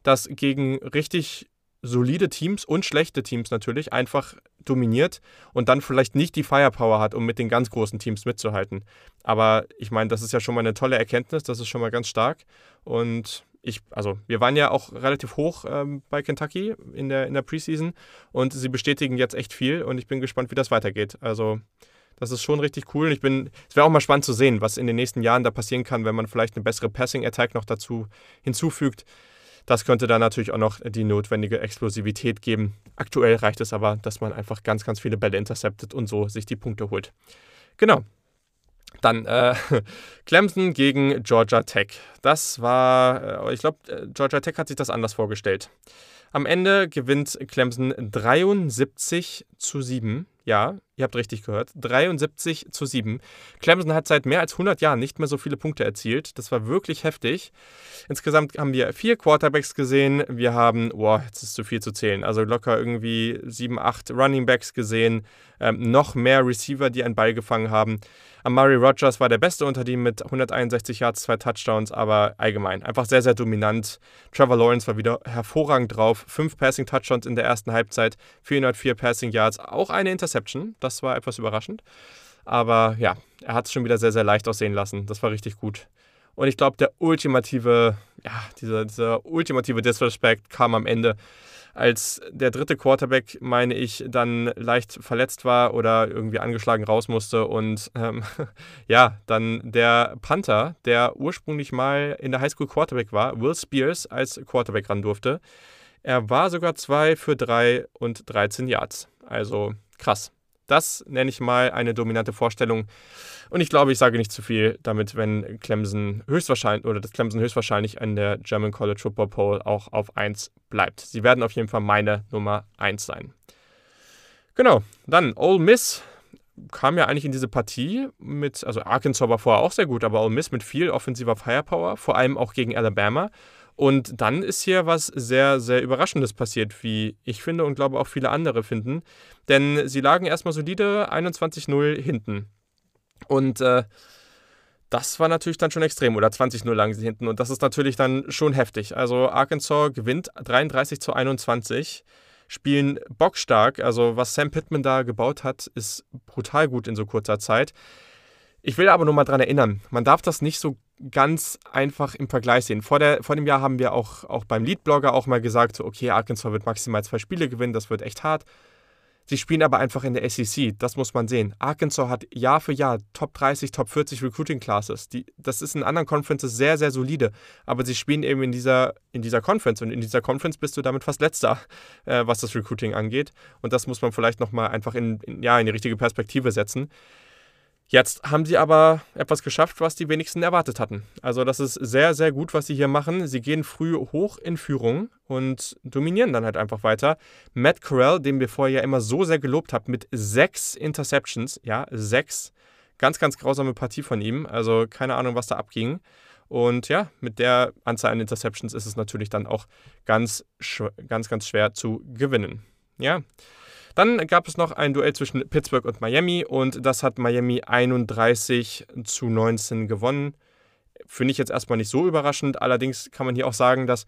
das gegen richtig solide Teams und schlechte Teams natürlich einfach dominiert und dann vielleicht nicht die Firepower hat, um mit den ganz großen Teams mitzuhalten. Aber ich meine, das ist ja schon mal eine tolle Erkenntnis, das ist schon mal ganz stark. Und ich, also wir waren ja auch relativ hoch ähm, bei Kentucky in der, in der Preseason und sie bestätigen jetzt echt viel und ich bin gespannt, wie das weitergeht. Also das ist schon richtig cool. Ich bin, es wäre auch mal spannend zu sehen, was in den nächsten Jahren da passieren kann, wenn man vielleicht eine bessere Passing-Attack noch dazu hinzufügt. Das könnte dann natürlich auch noch die notwendige Explosivität geben. Aktuell reicht es aber, dass man einfach ganz, ganz viele Bälle interceptet und so sich die Punkte holt. Genau. Dann äh, Clemson gegen Georgia Tech. Das war, äh, ich glaube, äh, Georgia Tech hat sich das anders vorgestellt. Am Ende gewinnt Clemson 73 zu 7. Ja, ihr habt richtig gehört. 73 zu 7. Clemson hat seit mehr als 100 Jahren nicht mehr so viele Punkte erzielt. Das war wirklich heftig. Insgesamt haben wir vier Quarterbacks gesehen. Wir haben, boah, jetzt ist zu viel zu zählen. Also locker irgendwie 7, 8 Running Backs gesehen. Ähm, noch mehr Receiver, die einen Ball gefangen haben. Amari Rogers war der Beste unter ihm mit 161 Yards, zwei Touchdowns, aber allgemein einfach sehr, sehr dominant. Trevor Lawrence war wieder hervorragend drauf. Fünf Passing Touchdowns in der ersten Halbzeit, 404 Passing Yards, auch eine Interception. Das war etwas überraschend. Aber ja, er hat es schon wieder sehr, sehr leicht aussehen lassen. Das war richtig gut. Und ich glaube, der ultimative, ja, dieser, dieser ultimative Disrespect kam am Ende, als der dritte Quarterback, meine ich, dann leicht verletzt war oder irgendwie angeschlagen raus musste. Und ähm, ja, dann der Panther, der ursprünglich mal in der Highschool Quarterback war, Will Spears, als Quarterback ran durfte. Er war sogar 2 für 3 und 13 Yards. Also krass. Das nenne ich mal eine dominante Vorstellung. Und ich glaube, ich sage nicht zu viel damit, wenn Clemson höchstwahrscheinlich oder das Clemson höchstwahrscheinlich an der German College Football Poll auch auf 1 bleibt. Sie werden auf jeden Fall meine Nummer 1 sein. Genau, dann Ole Miss kam ja eigentlich in diese Partie mit, also Arkansas war vorher auch sehr gut, aber Ole Miss mit viel offensiver Firepower, vor allem auch gegen Alabama. Und dann ist hier was sehr, sehr Überraschendes passiert, wie ich finde und glaube auch viele andere finden. Denn sie lagen erstmal solide 21-0 hinten. Und äh, das war natürlich dann schon extrem. Oder 20-0 lagen sie hinten. Und das ist natürlich dann schon heftig. Also Arkansas gewinnt 33 zu 21 spielen bockstark. Also was Sam Pittman da gebaut hat, ist brutal gut in so kurzer Zeit. Ich will aber nur mal daran erinnern, man darf das nicht so ganz einfach im Vergleich sehen. Vor, der, vor dem Jahr haben wir auch, auch beim Leadblogger auch mal gesagt, so, okay, Arkansas wird maximal zwei Spiele gewinnen, das wird echt hart. Sie spielen aber einfach in der SEC, das muss man sehen. Arkansas hat Jahr für Jahr Top 30, Top 40 Recruiting Classes. Die, das ist in anderen Conferences sehr, sehr solide. Aber sie spielen eben in dieser, in dieser Conference und in dieser Conference bist du damit fast letzter, äh, was das Recruiting angeht. Und das muss man vielleicht nochmal einfach in, in, ja, in die richtige Perspektive setzen. Jetzt haben sie aber etwas geschafft, was die wenigsten erwartet hatten. Also das ist sehr, sehr gut, was sie hier machen. Sie gehen früh hoch in Führung und dominieren dann halt einfach weiter. Matt Corral, den wir vorher ja immer so sehr gelobt haben, mit sechs Interceptions, ja, sechs. Ganz, ganz grausame Partie von ihm. Also keine Ahnung, was da abging. Und ja, mit der Anzahl an Interceptions ist es natürlich dann auch ganz, ganz, ganz schwer zu gewinnen. Ja. Dann gab es noch ein Duell zwischen Pittsburgh und Miami und das hat Miami 31 zu 19 gewonnen. Finde ich jetzt erstmal nicht so überraschend. Allerdings kann man hier auch sagen, dass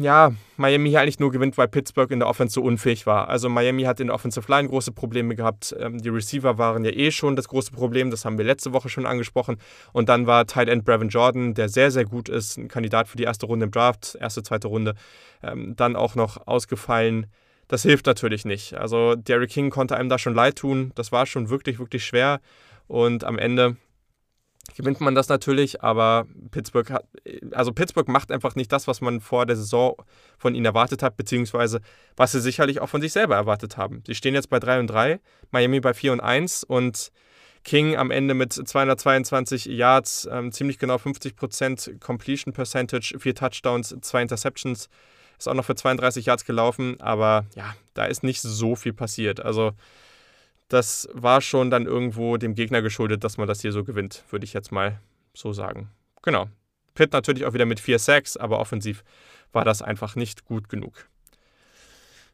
ja, Miami hier eigentlich nur gewinnt, weil Pittsburgh in der Offense so unfähig war. Also Miami hat in der Offensive Line große Probleme gehabt. Ähm, die Receiver waren ja eh schon das große Problem, das haben wir letzte Woche schon angesprochen. Und dann war Tight End Brevin Jordan, der sehr, sehr gut ist, ein Kandidat für die erste Runde im Draft, erste, zweite Runde, ähm, dann auch noch ausgefallen das hilft natürlich nicht. Also Derrick King konnte einem da schon leid tun. Das war schon wirklich, wirklich schwer. Und am Ende gewinnt man das natürlich, aber Pittsburgh hat, also Pittsburgh macht einfach nicht das, was man vor der Saison von ihnen erwartet hat, beziehungsweise was sie sicherlich auch von sich selber erwartet haben. Sie stehen jetzt bei 3 und 3, Miami bei 4 und 1 und King am Ende mit 222 Yards, ähm, ziemlich genau 50% Completion Percentage, vier Touchdowns, zwei Interceptions. Ist auch noch für 32 Yards gelaufen, aber ja, da ist nicht so viel passiert. Also das war schon dann irgendwo dem Gegner geschuldet, dass man das hier so gewinnt, würde ich jetzt mal so sagen. Genau. Pitt natürlich auch wieder mit 4 Sacks, aber offensiv war das einfach nicht gut genug.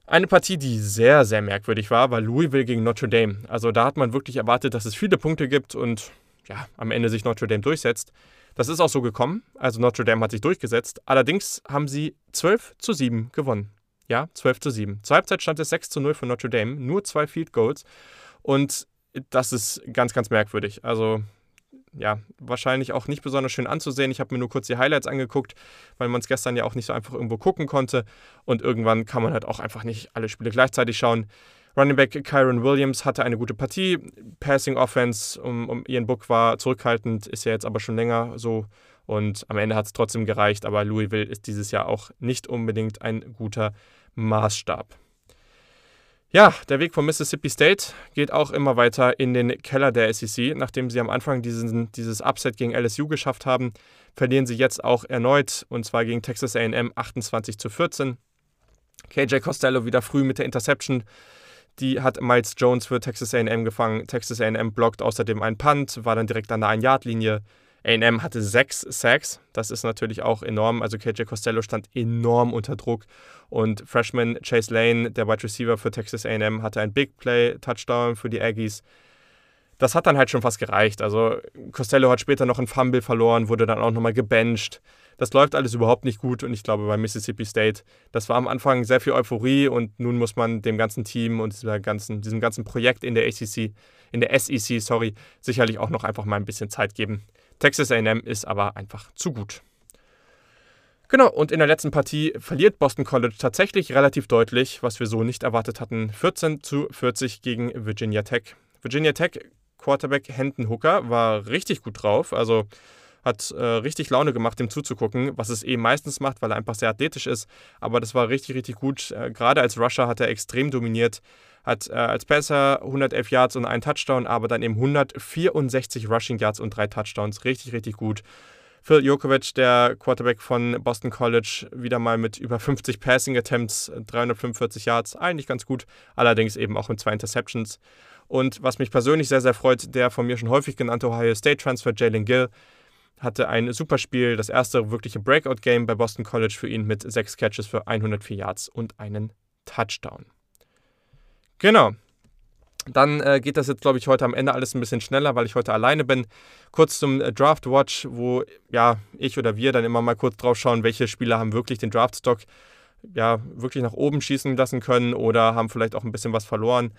Eine Partie, die sehr, sehr merkwürdig war, war Louisville gegen Notre Dame. Also da hat man wirklich erwartet, dass es viele Punkte gibt und ja, am Ende sich Notre Dame durchsetzt. Das ist auch so gekommen. Also Notre Dame hat sich durchgesetzt. Allerdings haben sie 12 zu 7 gewonnen. Ja, 12 zu 7. Zur Halbzeit stand es 6 zu 0 für Notre Dame. Nur zwei Field Goals. Und das ist ganz, ganz merkwürdig. Also ja, wahrscheinlich auch nicht besonders schön anzusehen. Ich habe mir nur kurz die Highlights angeguckt, weil man es gestern ja auch nicht so einfach irgendwo gucken konnte. Und irgendwann kann man halt auch einfach nicht alle Spiele gleichzeitig schauen. Running Back Kyron Williams hatte eine gute Partie. Passing Offense um, um Ian Book war zurückhaltend, ist ja jetzt aber schon länger so. Und am Ende hat es trotzdem gereicht. Aber Louisville ist dieses Jahr auch nicht unbedingt ein guter Maßstab. Ja, der Weg von Mississippi State geht auch immer weiter in den Keller der SEC. Nachdem sie am Anfang diesen, dieses Upset gegen LSU geschafft haben, verlieren sie jetzt auch erneut und zwar gegen Texas AM 28 zu 14. KJ Costello wieder früh mit der Interception die hat Miles Jones für Texas AM gefangen. Texas AM blockt außerdem einen Punt, war dann direkt an der 1-Yard-Linie. AM hatte sechs Sacks, das ist natürlich auch enorm. Also KJ Costello stand enorm unter Druck. Und Freshman Chase Lane, der Wide Receiver für Texas AM, hatte ein Big Play, Touchdown für die Aggies. das hat dann halt schon fast gereicht. Also Costello hat später noch einen Fumble verloren, wurde dann auch nochmal gebencht. Das läuft alles überhaupt nicht gut und ich glaube bei Mississippi State, das war am Anfang sehr viel Euphorie und nun muss man dem ganzen Team und ganzen, diesem ganzen Projekt in der ACC, in der SEC, sorry, sicherlich auch noch einfach mal ein bisschen Zeit geben. Texas AM ist aber einfach zu gut. Genau, und in der letzten Partie verliert Boston College tatsächlich relativ deutlich, was wir so nicht erwartet hatten. 14 zu 40 gegen Virginia Tech. Virginia Tech Quarterback Hendon Hooker war richtig gut drauf. Also hat äh, richtig Laune gemacht, dem zuzugucken, was es eben meistens macht, weil er einfach sehr athletisch ist. Aber das war richtig, richtig gut. Äh, Gerade als Rusher hat er extrem dominiert. Hat äh, als Passer 111 Yards und einen Touchdown, aber dann eben 164 Rushing Yards und drei Touchdowns. Richtig, richtig gut. Phil Jokovic, der Quarterback von Boston College, wieder mal mit über 50 Passing Attempts, 345 Yards, eigentlich ganz gut, allerdings eben auch mit zwei Interceptions. Und was mich persönlich sehr, sehr freut, der von mir schon häufig genannte Ohio State Transfer Jalen Gill hatte ein super Spiel, das erste wirkliche Breakout-Game bei Boston College für ihn mit sechs Catches für 104 Yards und einen Touchdown. Genau. Dann äh, geht das jetzt, glaube ich, heute am Ende alles ein bisschen schneller, weil ich heute alleine bin. Kurz zum äh, Draft Watch, wo ja ich oder wir dann immer mal kurz drauf schauen, welche Spieler haben wirklich den Draftstock ja wirklich nach oben schießen lassen können oder haben vielleicht auch ein bisschen was verloren.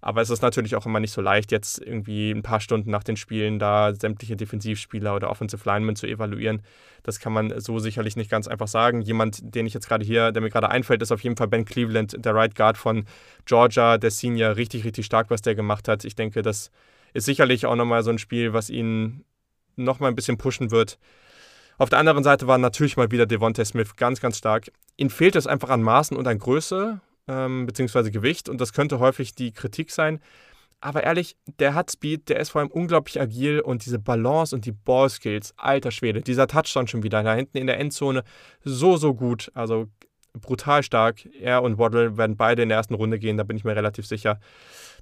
Aber es ist natürlich auch immer nicht so leicht, jetzt irgendwie ein paar Stunden nach den Spielen da sämtliche Defensivspieler oder Offensive Linemen zu evaluieren. Das kann man so sicherlich nicht ganz einfach sagen. Jemand, den ich jetzt gerade hier, der mir gerade einfällt, ist auf jeden Fall Ben Cleveland, der Right Guard von Georgia, der Senior. Richtig, richtig stark, was der gemacht hat. Ich denke, das ist sicherlich auch nochmal so ein Spiel, was ihn nochmal ein bisschen pushen wird. Auf der anderen Seite war natürlich mal wieder Devontae Smith ganz, ganz stark. Ihm fehlt es einfach an Maßen und an Größe ähm, beziehungsweise Gewicht und das könnte häufig die Kritik sein. Aber ehrlich, der hat Speed, der ist vor allem unglaublich agil und diese Balance und die Ballskills, alter Schwede, dieser Touchdown schon wieder da hinten in der Endzone, so, so gut. Also brutal stark. Er und Waddle werden beide in der ersten Runde gehen, da bin ich mir relativ sicher.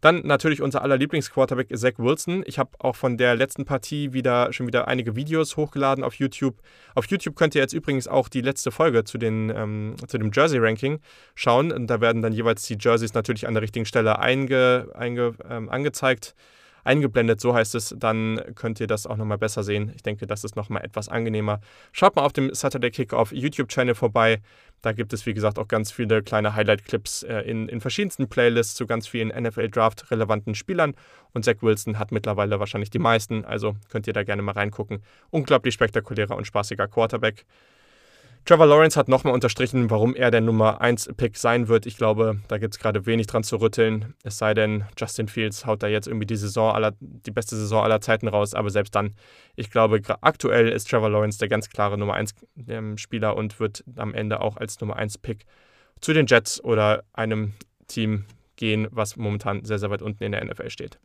Dann natürlich unser aller Lieblingsquarterback Zach Wilson. Ich habe auch von der letzten Partie wieder schon wieder einige Videos hochgeladen auf YouTube. Auf YouTube könnt ihr jetzt übrigens auch die letzte Folge zu, den, ähm, zu dem Jersey-Ranking schauen. Und da werden dann jeweils die Jerseys natürlich an der richtigen Stelle einge, einge, ähm, angezeigt eingeblendet, so heißt es, dann könnt ihr das auch nochmal besser sehen. Ich denke, das ist nochmal etwas angenehmer. Schaut mal auf dem Saturday Kickoff YouTube-Channel vorbei. Da gibt es, wie gesagt, auch ganz viele kleine Highlight-Clips äh, in, in verschiedensten Playlists zu ganz vielen NFL-Draft-relevanten Spielern. Und Zach Wilson hat mittlerweile wahrscheinlich die meisten, also könnt ihr da gerne mal reingucken. Unglaublich spektakulärer und spaßiger Quarterback. Trevor Lawrence hat nochmal unterstrichen, warum er der Nummer 1-Pick sein wird. Ich glaube, da gibt es gerade wenig dran zu rütteln. Es sei denn, Justin Fields haut da jetzt irgendwie die Saison aller, die beste Saison aller Zeiten raus. Aber selbst dann, ich glaube, aktuell ist Trevor Lawrence der ganz klare Nummer 1-Spieler ähm, und wird am Ende auch als Nummer 1-Pick zu den Jets oder einem Team gehen, was momentan sehr, sehr weit unten in der NFL steht.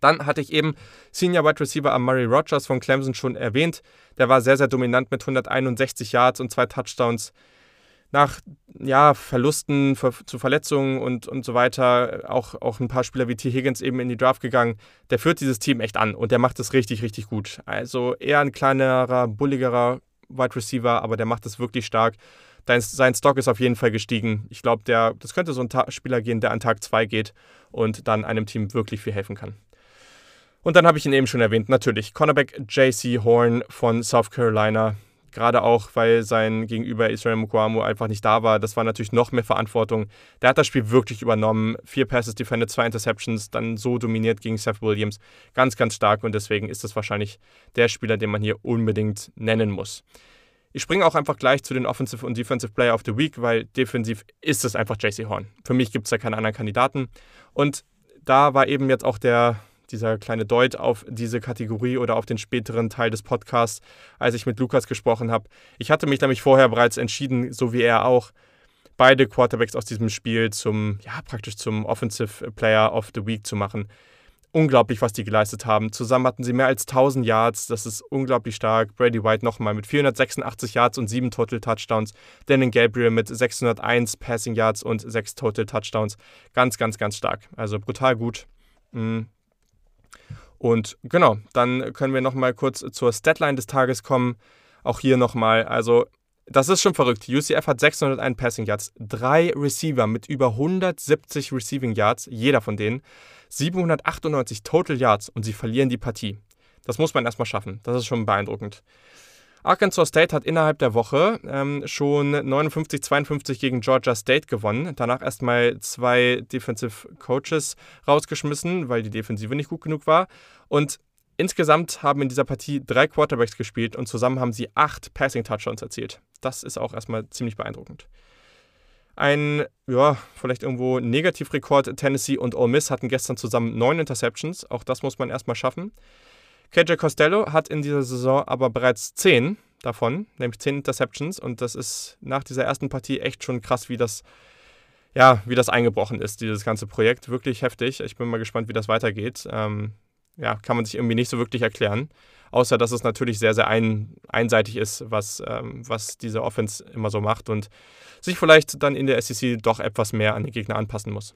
Dann hatte ich eben Senior Wide Receiver Amari Rogers von Clemson schon erwähnt. Der war sehr, sehr dominant mit 161 Yards und zwei Touchdowns. Nach ja, Verlusten für, zu Verletzungen und, und so weiter, auch, auch ein paar Spieler wie T. Higgins eben in die Draft gegangen. Der führt dieses Team echt an und der macht es richtig, richtig gut. Also eher ein kleinerer, bulligerer Wide Receiver, aber der macht es wirklich stark. Sein Stock ist auf jeden Fall gestiegen. Ich glaube, das könnte so ein Spieler gehen, der an Tag 2 geht und dann einem Team wirklich viel helfen kann. Und dann habe ich ihn eben schon erwähnt, natürlich Cornerback JC Horn von South Carolina. Gerade auch, weil sein Gegenüber Israel Mukwamu einfach nicht da war. Das war natürlich noch mehr Verantwortung. Der hat das Spiel wirklich übernommen. Vier Passes defended, zwei Interceptions, dann so dominiert gegen Seth Williams. Ganz, ganz stark und deswegen ist das wahrscheinlich der Spieler, den man hier unbedingt nennen muss. Ich springe auch einfach gleich zu den Offensive und Defensive Player of the Week, weil defensiv ist es einfach JC Horn. Für mich gibt es da keine anderen Kandidaten. Und da war eben jetzt auch der dieser kleine Deut auf diese Kategorie oder auf den späteren Teil des Podcasts, als ich mit Lukas gesprochen habe. Ich hatte mich nämlich vorher bereits entschieden, so wie er auch, beide Quarterbacks aus diesem Spiel zum, ja, praktisch zum Offensive Player of the Week zu machen. Unglaublich, was die geleistet haben. Zusammen hatten sie mehr als 1000 Yards. Das ist unglaublich stark. Brady White nochmal mit 486 Yards und 7 Total Touchdowns. Danny Gabriel mit 601 Passing Yards und 6 Total Touchdowns. Ganz, ganz, ganz stark. Also brutal gut. Mhm. Und genau, dann können wir nochmal kurz zur Statline des Tages kommen. Auch hier nochmal, also das ist schon verrückt. UCF hat 601 Passing Yards, drei Receiver mit über 170 Receiving Yards, jeder von denen, 798 Total Yards und sie verlieren die Partie. Das muss man erstmal schaffen. Das ist schon beeindruckend. Arkansas State hat innerhalb der Woche ähm, schon 59-52 gegen Georgia State gewonnen. Danach erstmal zwei Defensive Coaches rausgeschmissen, weil die Defensive nicht gut genug war. Und insgesamt haben in dieser Partie drei Quarterbacks gespielt und zusammen haben sie acht Passing Touchdowns erzielt. Das ist auch erstmal ziemlich beeindruckend. Ein, ja, vielleicht irgendwo Negativrekord. Tennessee und Ole Miss hatten gestern zusammen neun Interceptions. Auch das muss man erstmal schaffen. KJ Costello hat in dieser Saison aber bereits 10 davon, nämlich 10 Interceptions. Und das ist nach dieser ersten Partie echt schon krass, wie das, ja, wie das eingebrochen ist, dieses ganze Projekt. Wirklich heftig. Ich bin mal gespannt, wie das weitergeht. Ähm, ja, kann man sich irgendwie nicht so wirklich erklären. Außer, dass es natürlich sehr, sehr ein, einseitig ist, was, ähm, was diese Offense immer so macht und sich vielleicht dann in der SEC doch etwas mehr an den Gegner anpassen muss.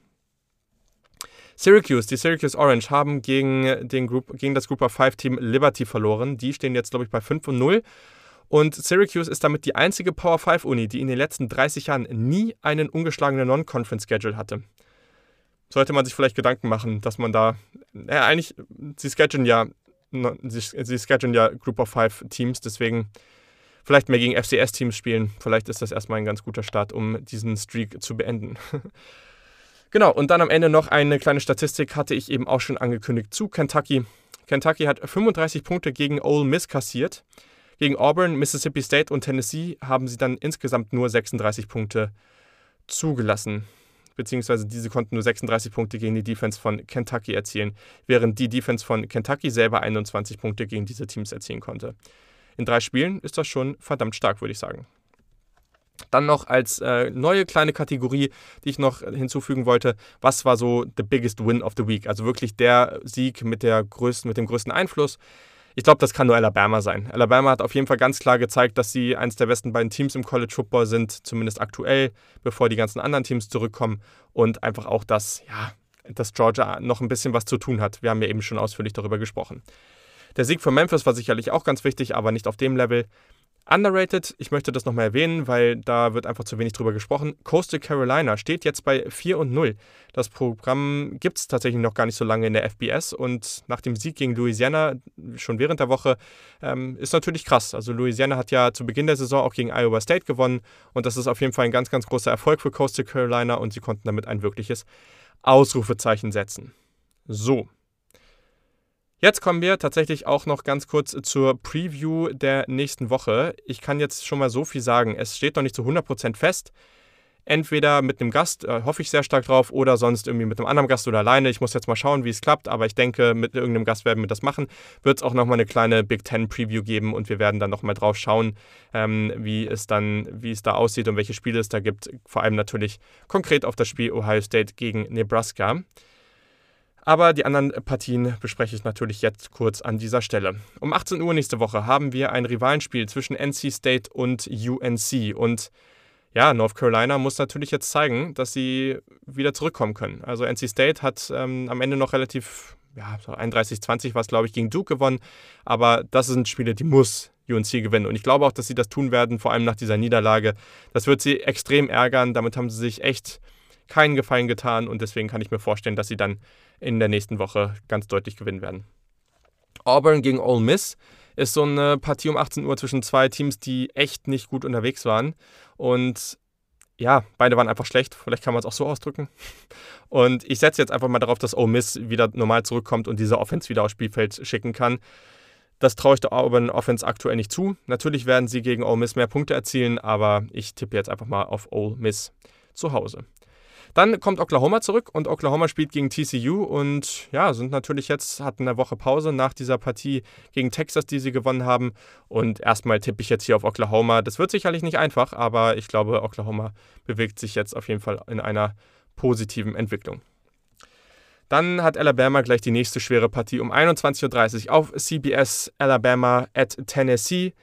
Syracuse, die Syracuse Orange haben gegen, den Group, gegen das Group of 5 Team Liberty verloren. Die stehen jetzt, glaube ich, bei 5 und 0. Und Syracuse ist damit die einzige Power 5 Uni, die in den letzten 30 Jahren nie einen ungeschlagenen Non-Conference-Schedule hatte. Sollte man sich vielleicht Gedanken machen, dass man da, ja, eigentlich, sie schedulen ja, sie, schedulen ja Group of 5 Teams, deswegen vielleicht mehr gegen FCS-Teams spielen. Vielleicht ist das erstmal ein ganz guter Start, um diesen Streak zu beenden. Genau, und dann am Ende noch eine kleine Statistik, hatte ich eben auch schon angekündigt zu Kentucky. Kentucky hat 35 Punkte gegen Ole Miss kassiert. Gegen Auburn, Mississippi State und Tennessee haben sie dann insgesamt nur 36 Punkte zugelassen. Beziehungsweise diese konnten nur 36 Punkte gegen die Defense von Kentucky erzielen, während die Defense von Kentucky selber 21 Punkte gegen diese Teams erzielen konnte. In drei Spielen ist das schon verdammt stark, würde ich sagen. Dann noch als äh, neue kleine Kategorie, die ich noch hinzufügen wollte, was war so the biggest win of the week? Also wirklich der Sieg mit, der größten, mit dem größten Einfluss. Ich glaube, das kann nur Alabama sein. Alabama hat auf jeden Fall ganz klar gezeigt, dass sie eines der besten beiden Teams im College Football sind, zumindest aktuell, bevor die ganzen anderen Teams zurückkommen. Und einfach auch, dass, ja, dass Georgia noch ein bisschen was zu tun hat. Wir haben ja eben schon ausführlich darüber gesprochen. Der Sieg von Memphis war sicherlich auch ganz wichtig, aber nicht auf dem Level. Underrated, ich möchte das nochmal erwähnen, weil da wird einfach zu wenig drüber gesprochen. Coastal Carolina steht jetzt bei 4 und 0. Das Programm gibt es tatsächlich noch gar nicht so lange in der FBS und nach dem Sieg gegen Louisiana schon während der Woche ähm, ist natürlich krass. Also Louisiana hat ja zu Beginn der Saison auch gegen Iowa State gewonnen und das ist auf jeden Fall ein ganz, ganz großer Erfolg für Coastal Carolina und sie konnten damit ein wirkliches Ausrufezeichen setzen. So, Jetzt kommen wir tatsächlich auch noch ganz kurz zur Preview der nächsten Woche. Ich kann jetzt schon mal so viel sagen. Es steht noch nicht zu 100% fest. Entweder mit einem Gast, äh, hoffe ich sehr stark drauf, oder sonst irgendwie mit einem anderen Gast oder alleine. Ich muss jetzt mal schauen, wie es klappt, aber ich denke, mit irgendeinem Gast werden wir das machen. Wird es auch nochmal eine kleine Big Ten Preview geben und wir werden dann nochmal drauf schauen, ähm, wie es dann, wie es da aussieht und welche Spiele es da gibt. Vor allem natürlich konkret auf das Spiel Ohio State gegen Nebraska. Aber die anderen Partien bespreche ich natürlich jetzt kurz an dieser Stelle. Um 18 Uhr nächste Woche haben wir ein Rivalenspiel zwischen NC State und UNC. Und ja, North Carolina muss natürlich jetzt zeigen, dass sie wieder zurückkommen können. Also NC State hat ähm, am Ende noch relativ, ja, so 31-20 war es, glaube ich, gegen Duke gewonnen. Aber das sind Spiele, die muss UNC gewinnen. Und ich glaube auch, dass sie das tun werden, vor allem nach dieser Niederlage. Das wird sie extrem ärgern. Damit haben sie sich echt keinen Gefallen getan. Und deswegen kann ich mir vorstellen, dass sie dann in der nächsten Woche ganz deutlich gewinnen werden. Auburn gegen Ole Miss ist so eine Partie um 18 Uhr zwischen zwei Teams, die echt nicht gut unterwegs waren. Und ja, beide waren einfach schlecht. Vielleicht kann man es auch so ausdrücken. Und ich setze jetzt einfach mal darauf, dass Ole Miss wieder normal zurückkommt und diese Offense wieder aufs Spielfeld schicken kann. Das traue ich der Auburn Offense aktuell nicht zu. Natürlich werden sie gegen Ole Miss mehr Punkte erzielen, aber ich tippe jetzt einfach mal auf Ole Miss zu Hause. Dann kommt Oklahoma zurück und Oklahoma spielt gegen TCU und ja, sind natürlich jetzt, hatten eine Woche Pause nach dieser Partie gegen Texas, die sie gewonnen haben. Und erstmal tippe ich jetzt hier auf Oklahoma. Das wird sicherlich nicht einfach, aber ich glaube, Oklahoma bewegt sich jetzt auf jeden Fall in einer positiven Entwicklung. Dann hat Alabama gleich die nächste schwere Partie um 21.30 Uhr auf CBS Alabama at Tennessee.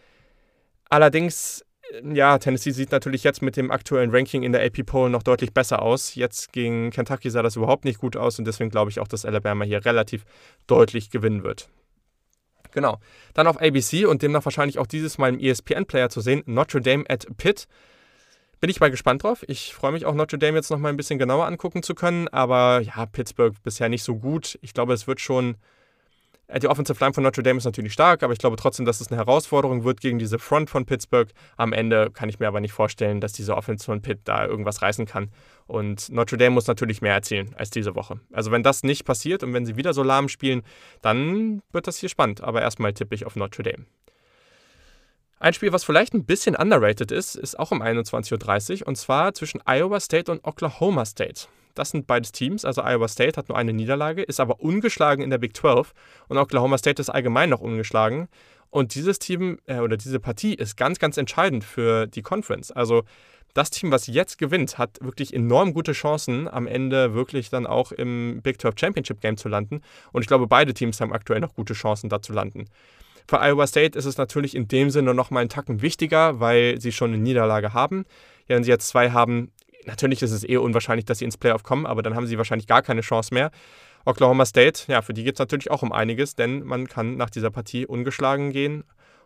Allerdings ja, Tennessee sieht natürlich jetzt mit dem aktuellen Ranking in der AP Poll noch deutlich besser aus. Jetzt gegen Kentucky sah das überhaupt nicht gut aus und deswegen glaube ich auch, dass Alabama hier relativ deutlich gewinnen wird. Genau. Dann auf ABC und demnach wahrscheinlich auch dieses Mal im ESPN-Player zu sehen, Notre Dame at Pitt. Bin ich mal gespannt drauf. Ich freue mich auch, Notre Dame jetzt noch mal ein bisschen genauer angucken zu können. Aber ja, Pittsburgh bisher nicht so gut. Ich glaube, es wird schon die Offensive Line von Notre Dame ist natürlich stark, aber ich glaube trotzdem, dass es eine Herausforderung wird gegen diese Front von Pittsburgh. Am Ende kann ich mir aber nicht vorstellen, dass diese Offense von Pitt da irgendwas reißen kann. Und Notre Dame muss natürlich mehr erzielen als diese Woche. Also wenn das nicht passiert und wenn sie wieder so lahm spielen, dann wird das hier spannend. Aber erstmal tippe ich auf Notre Dame. Ein Spiel, was vielleicht ein bisschen underrated ist, ist auch um 21.30 Uhr und zwar zwischen Iowa State und Oklahoma State. Das sind beides Teams. Also Iowa State hat nur eine Niederlage, ist aber ungeschlagen in der Big 12 und Oklahoma State ist allgemein noch ungeschlagen. Und dieses Team äh, oder diese Partie ist ganz, ganz entscheidend für die Conference. Also das Team, was jetzt gewinnt, hat wirklich enorm gute Chancen, am Ende wirklich dann auch im Big 12 Championship Game zu landen. Und ich glaube, beide Teams haben aktuell noch gute Chancen, da zu landen. Für Iowa State ist es natürlich in dem Sinne noch mal einen Tacken wichtiger, weil sie schon eine Niederlage haben. Ja, wenn sie jetzt zwei haben, natürlich ist es eher unwahrscheinlich, dass sie ins Playoff kommen, aber dann haben sie wahrscheinlich gar keine Chance mehr. Oklahoma State, ja, für die geht es natürlich auch um einiges, denn man kann nach dieser Partie ungeschlagen gehen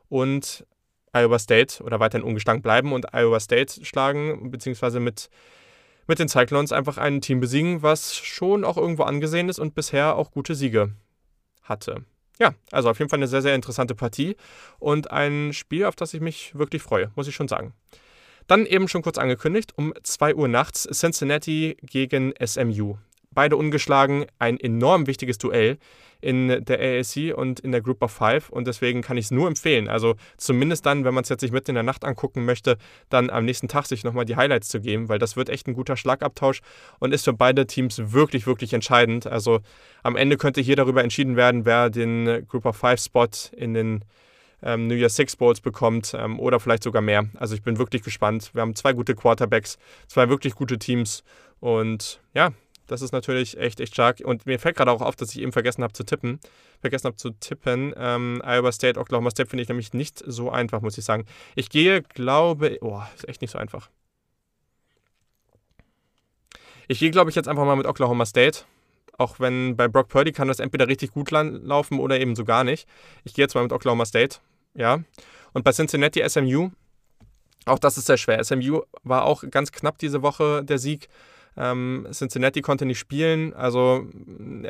und Iowa State oder weiterhin ungeschlagen bleiben und Iowa State schlagen, beziehungsweise mit, mit den Cyclones einfach ein Team besiegen, was schon auch irgendwo angesehen ist und bisher auch gute Siege hatte. Ja, also auf jeden Fall eine sehr, sehr interessante Partie und ein Spiel, auf das ich mich wirklich freue, muss ich schon sagen. Dann eben schon kurz angekündigt, um 2 Uhr nachts Cincinnati gegen SMU. Beide ungeschlagen, ein enorm wichtiges Duell in der AAC und in der Group of Five und deswegen kann ich es nur empfehlen. Also zumindest dann, wenn man es jetzt nicht mitten in der Nacht angucken möchte, dann am nächsten Tag sich nochmal die Highlights zu geben, weil das wird echt ein guter Schlagabtausch und ist für beide Teams wirklich, wirklich entscheidend. Also am Ende könnte hier darüber entschieden werden, wer den Group of Five Spot in den ähm, New Year Six Bowls bekommt ähm, oder vielleicht sogar mehr. Also ich bin wirklich gespannt. Wir haben zwei gute Quarterbacks, zwei wirklich gute Teams und ja, das ist natürlich echt, echt stark. Und mir fällt gerade auch auf, dass ich eben vergessen habe zu tippen. Vergessen habe zu tippen. Ähm, Iowa State, Oklahoma State finde ich nämlich nicht so einfach, muss ich sagen. Ich gehe, glaube, oh, ist echt nicht so einfach. Ich gehe, glaube ich, jetzt einfach mal mit Oklahoma State. Auch wenn bei Brock Purdy kann das entweder richtig gut laufen oder eben so gar nicht. Ich gehe jetzt mal mit Oklahoma State. Ja. Und bei Cincinnati SMU, auch das ist sehr schwer. SMU war auch ganz knapp diese Woche der Sieg. Ähm, Cincinnati konnte nicht spielen, also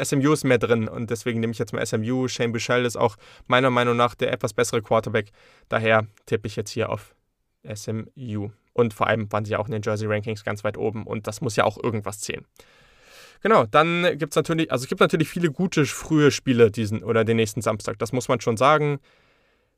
SMU ist mehr drin und deswegen nehme ich jetzt mal SMU. Shane Bichelle ist auch meiner Meinung nach der etwas bessere Quarterback. Daher tippe ich jetzt hier auf SMU. Und vor allem waren sie ja auch in den Jersey Rankings ganz weit oben und das muss ja auch irgendwas zählen. Genau, dann gibt es natürlich, also es gibt natürlich viele gute frühe Spiele diesen oder den nächsten Samstag. Das muss man schon sagen.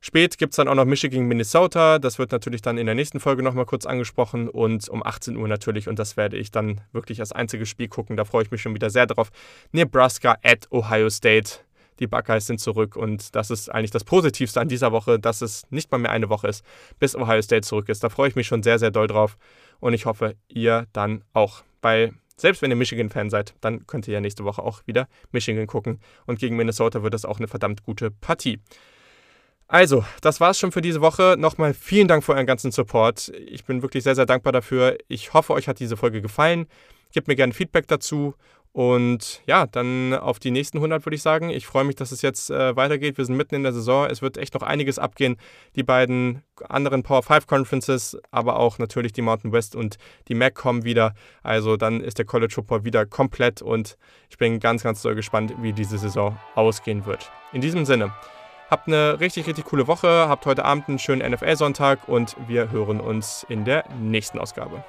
Spät gibt es dann auch noch Michigan, Minnesota. Das wird natürlich dann in der nächsten Folge nochmal kurz angesprochen. Und um 18 Uhr natürlich. Und das werde ich dann wirklich als einziges Spiel gucken. Da freue ich mich schon wieder sehr drauf. Nebraska at Ohio State. Die Buckeyes sind zurück. Und das ist eigentlich das Positivste an dieser Woche, dass es nicht mal mehr eine Woche ist, bis Ohio State zurück ist. Da freue ich mich schon sehr, sehr doll drauf. Und ich hoffe, ihr dann auch. Weil selbst wenn ihr Michigan-Fan seid, dann könnt ihr ja nächste Woche auch wieder Michigan gucken. Und gegen Minnesota wird das auch eine verdammt gute Partie. Also, das war's schon für diese Woche. Nochmal vielen Dank für euren ganzen Support. Ich bin wirklich sehr, sehr dankbar dafür. Ich hoffe, euch hat diese Folge gefallen. Gebt mir gerne Feedback dazu. Und ja, dann auf die nächsten 100 würde ich sagen. Ich freue mich, dass es jetzt äh, weitergeht. Wir sind mitten in der Saison. Es wird echt noch einiges abgehen. Die beiden anderen Power 5 Conferences, aber auch natürlich die Mountain West und die MAC kommen wieder. Also dann ist der College Football wieder komplett und ich bin ganz, ganz doll gespannt, wie diese Saison ausgehen wird. In diesem Sinne. Habt eine richtig, richtig coole Woche. Habt heute Abend einen schönen NFL-Sonntag und wir hören uns in der nächsten Ausgabe.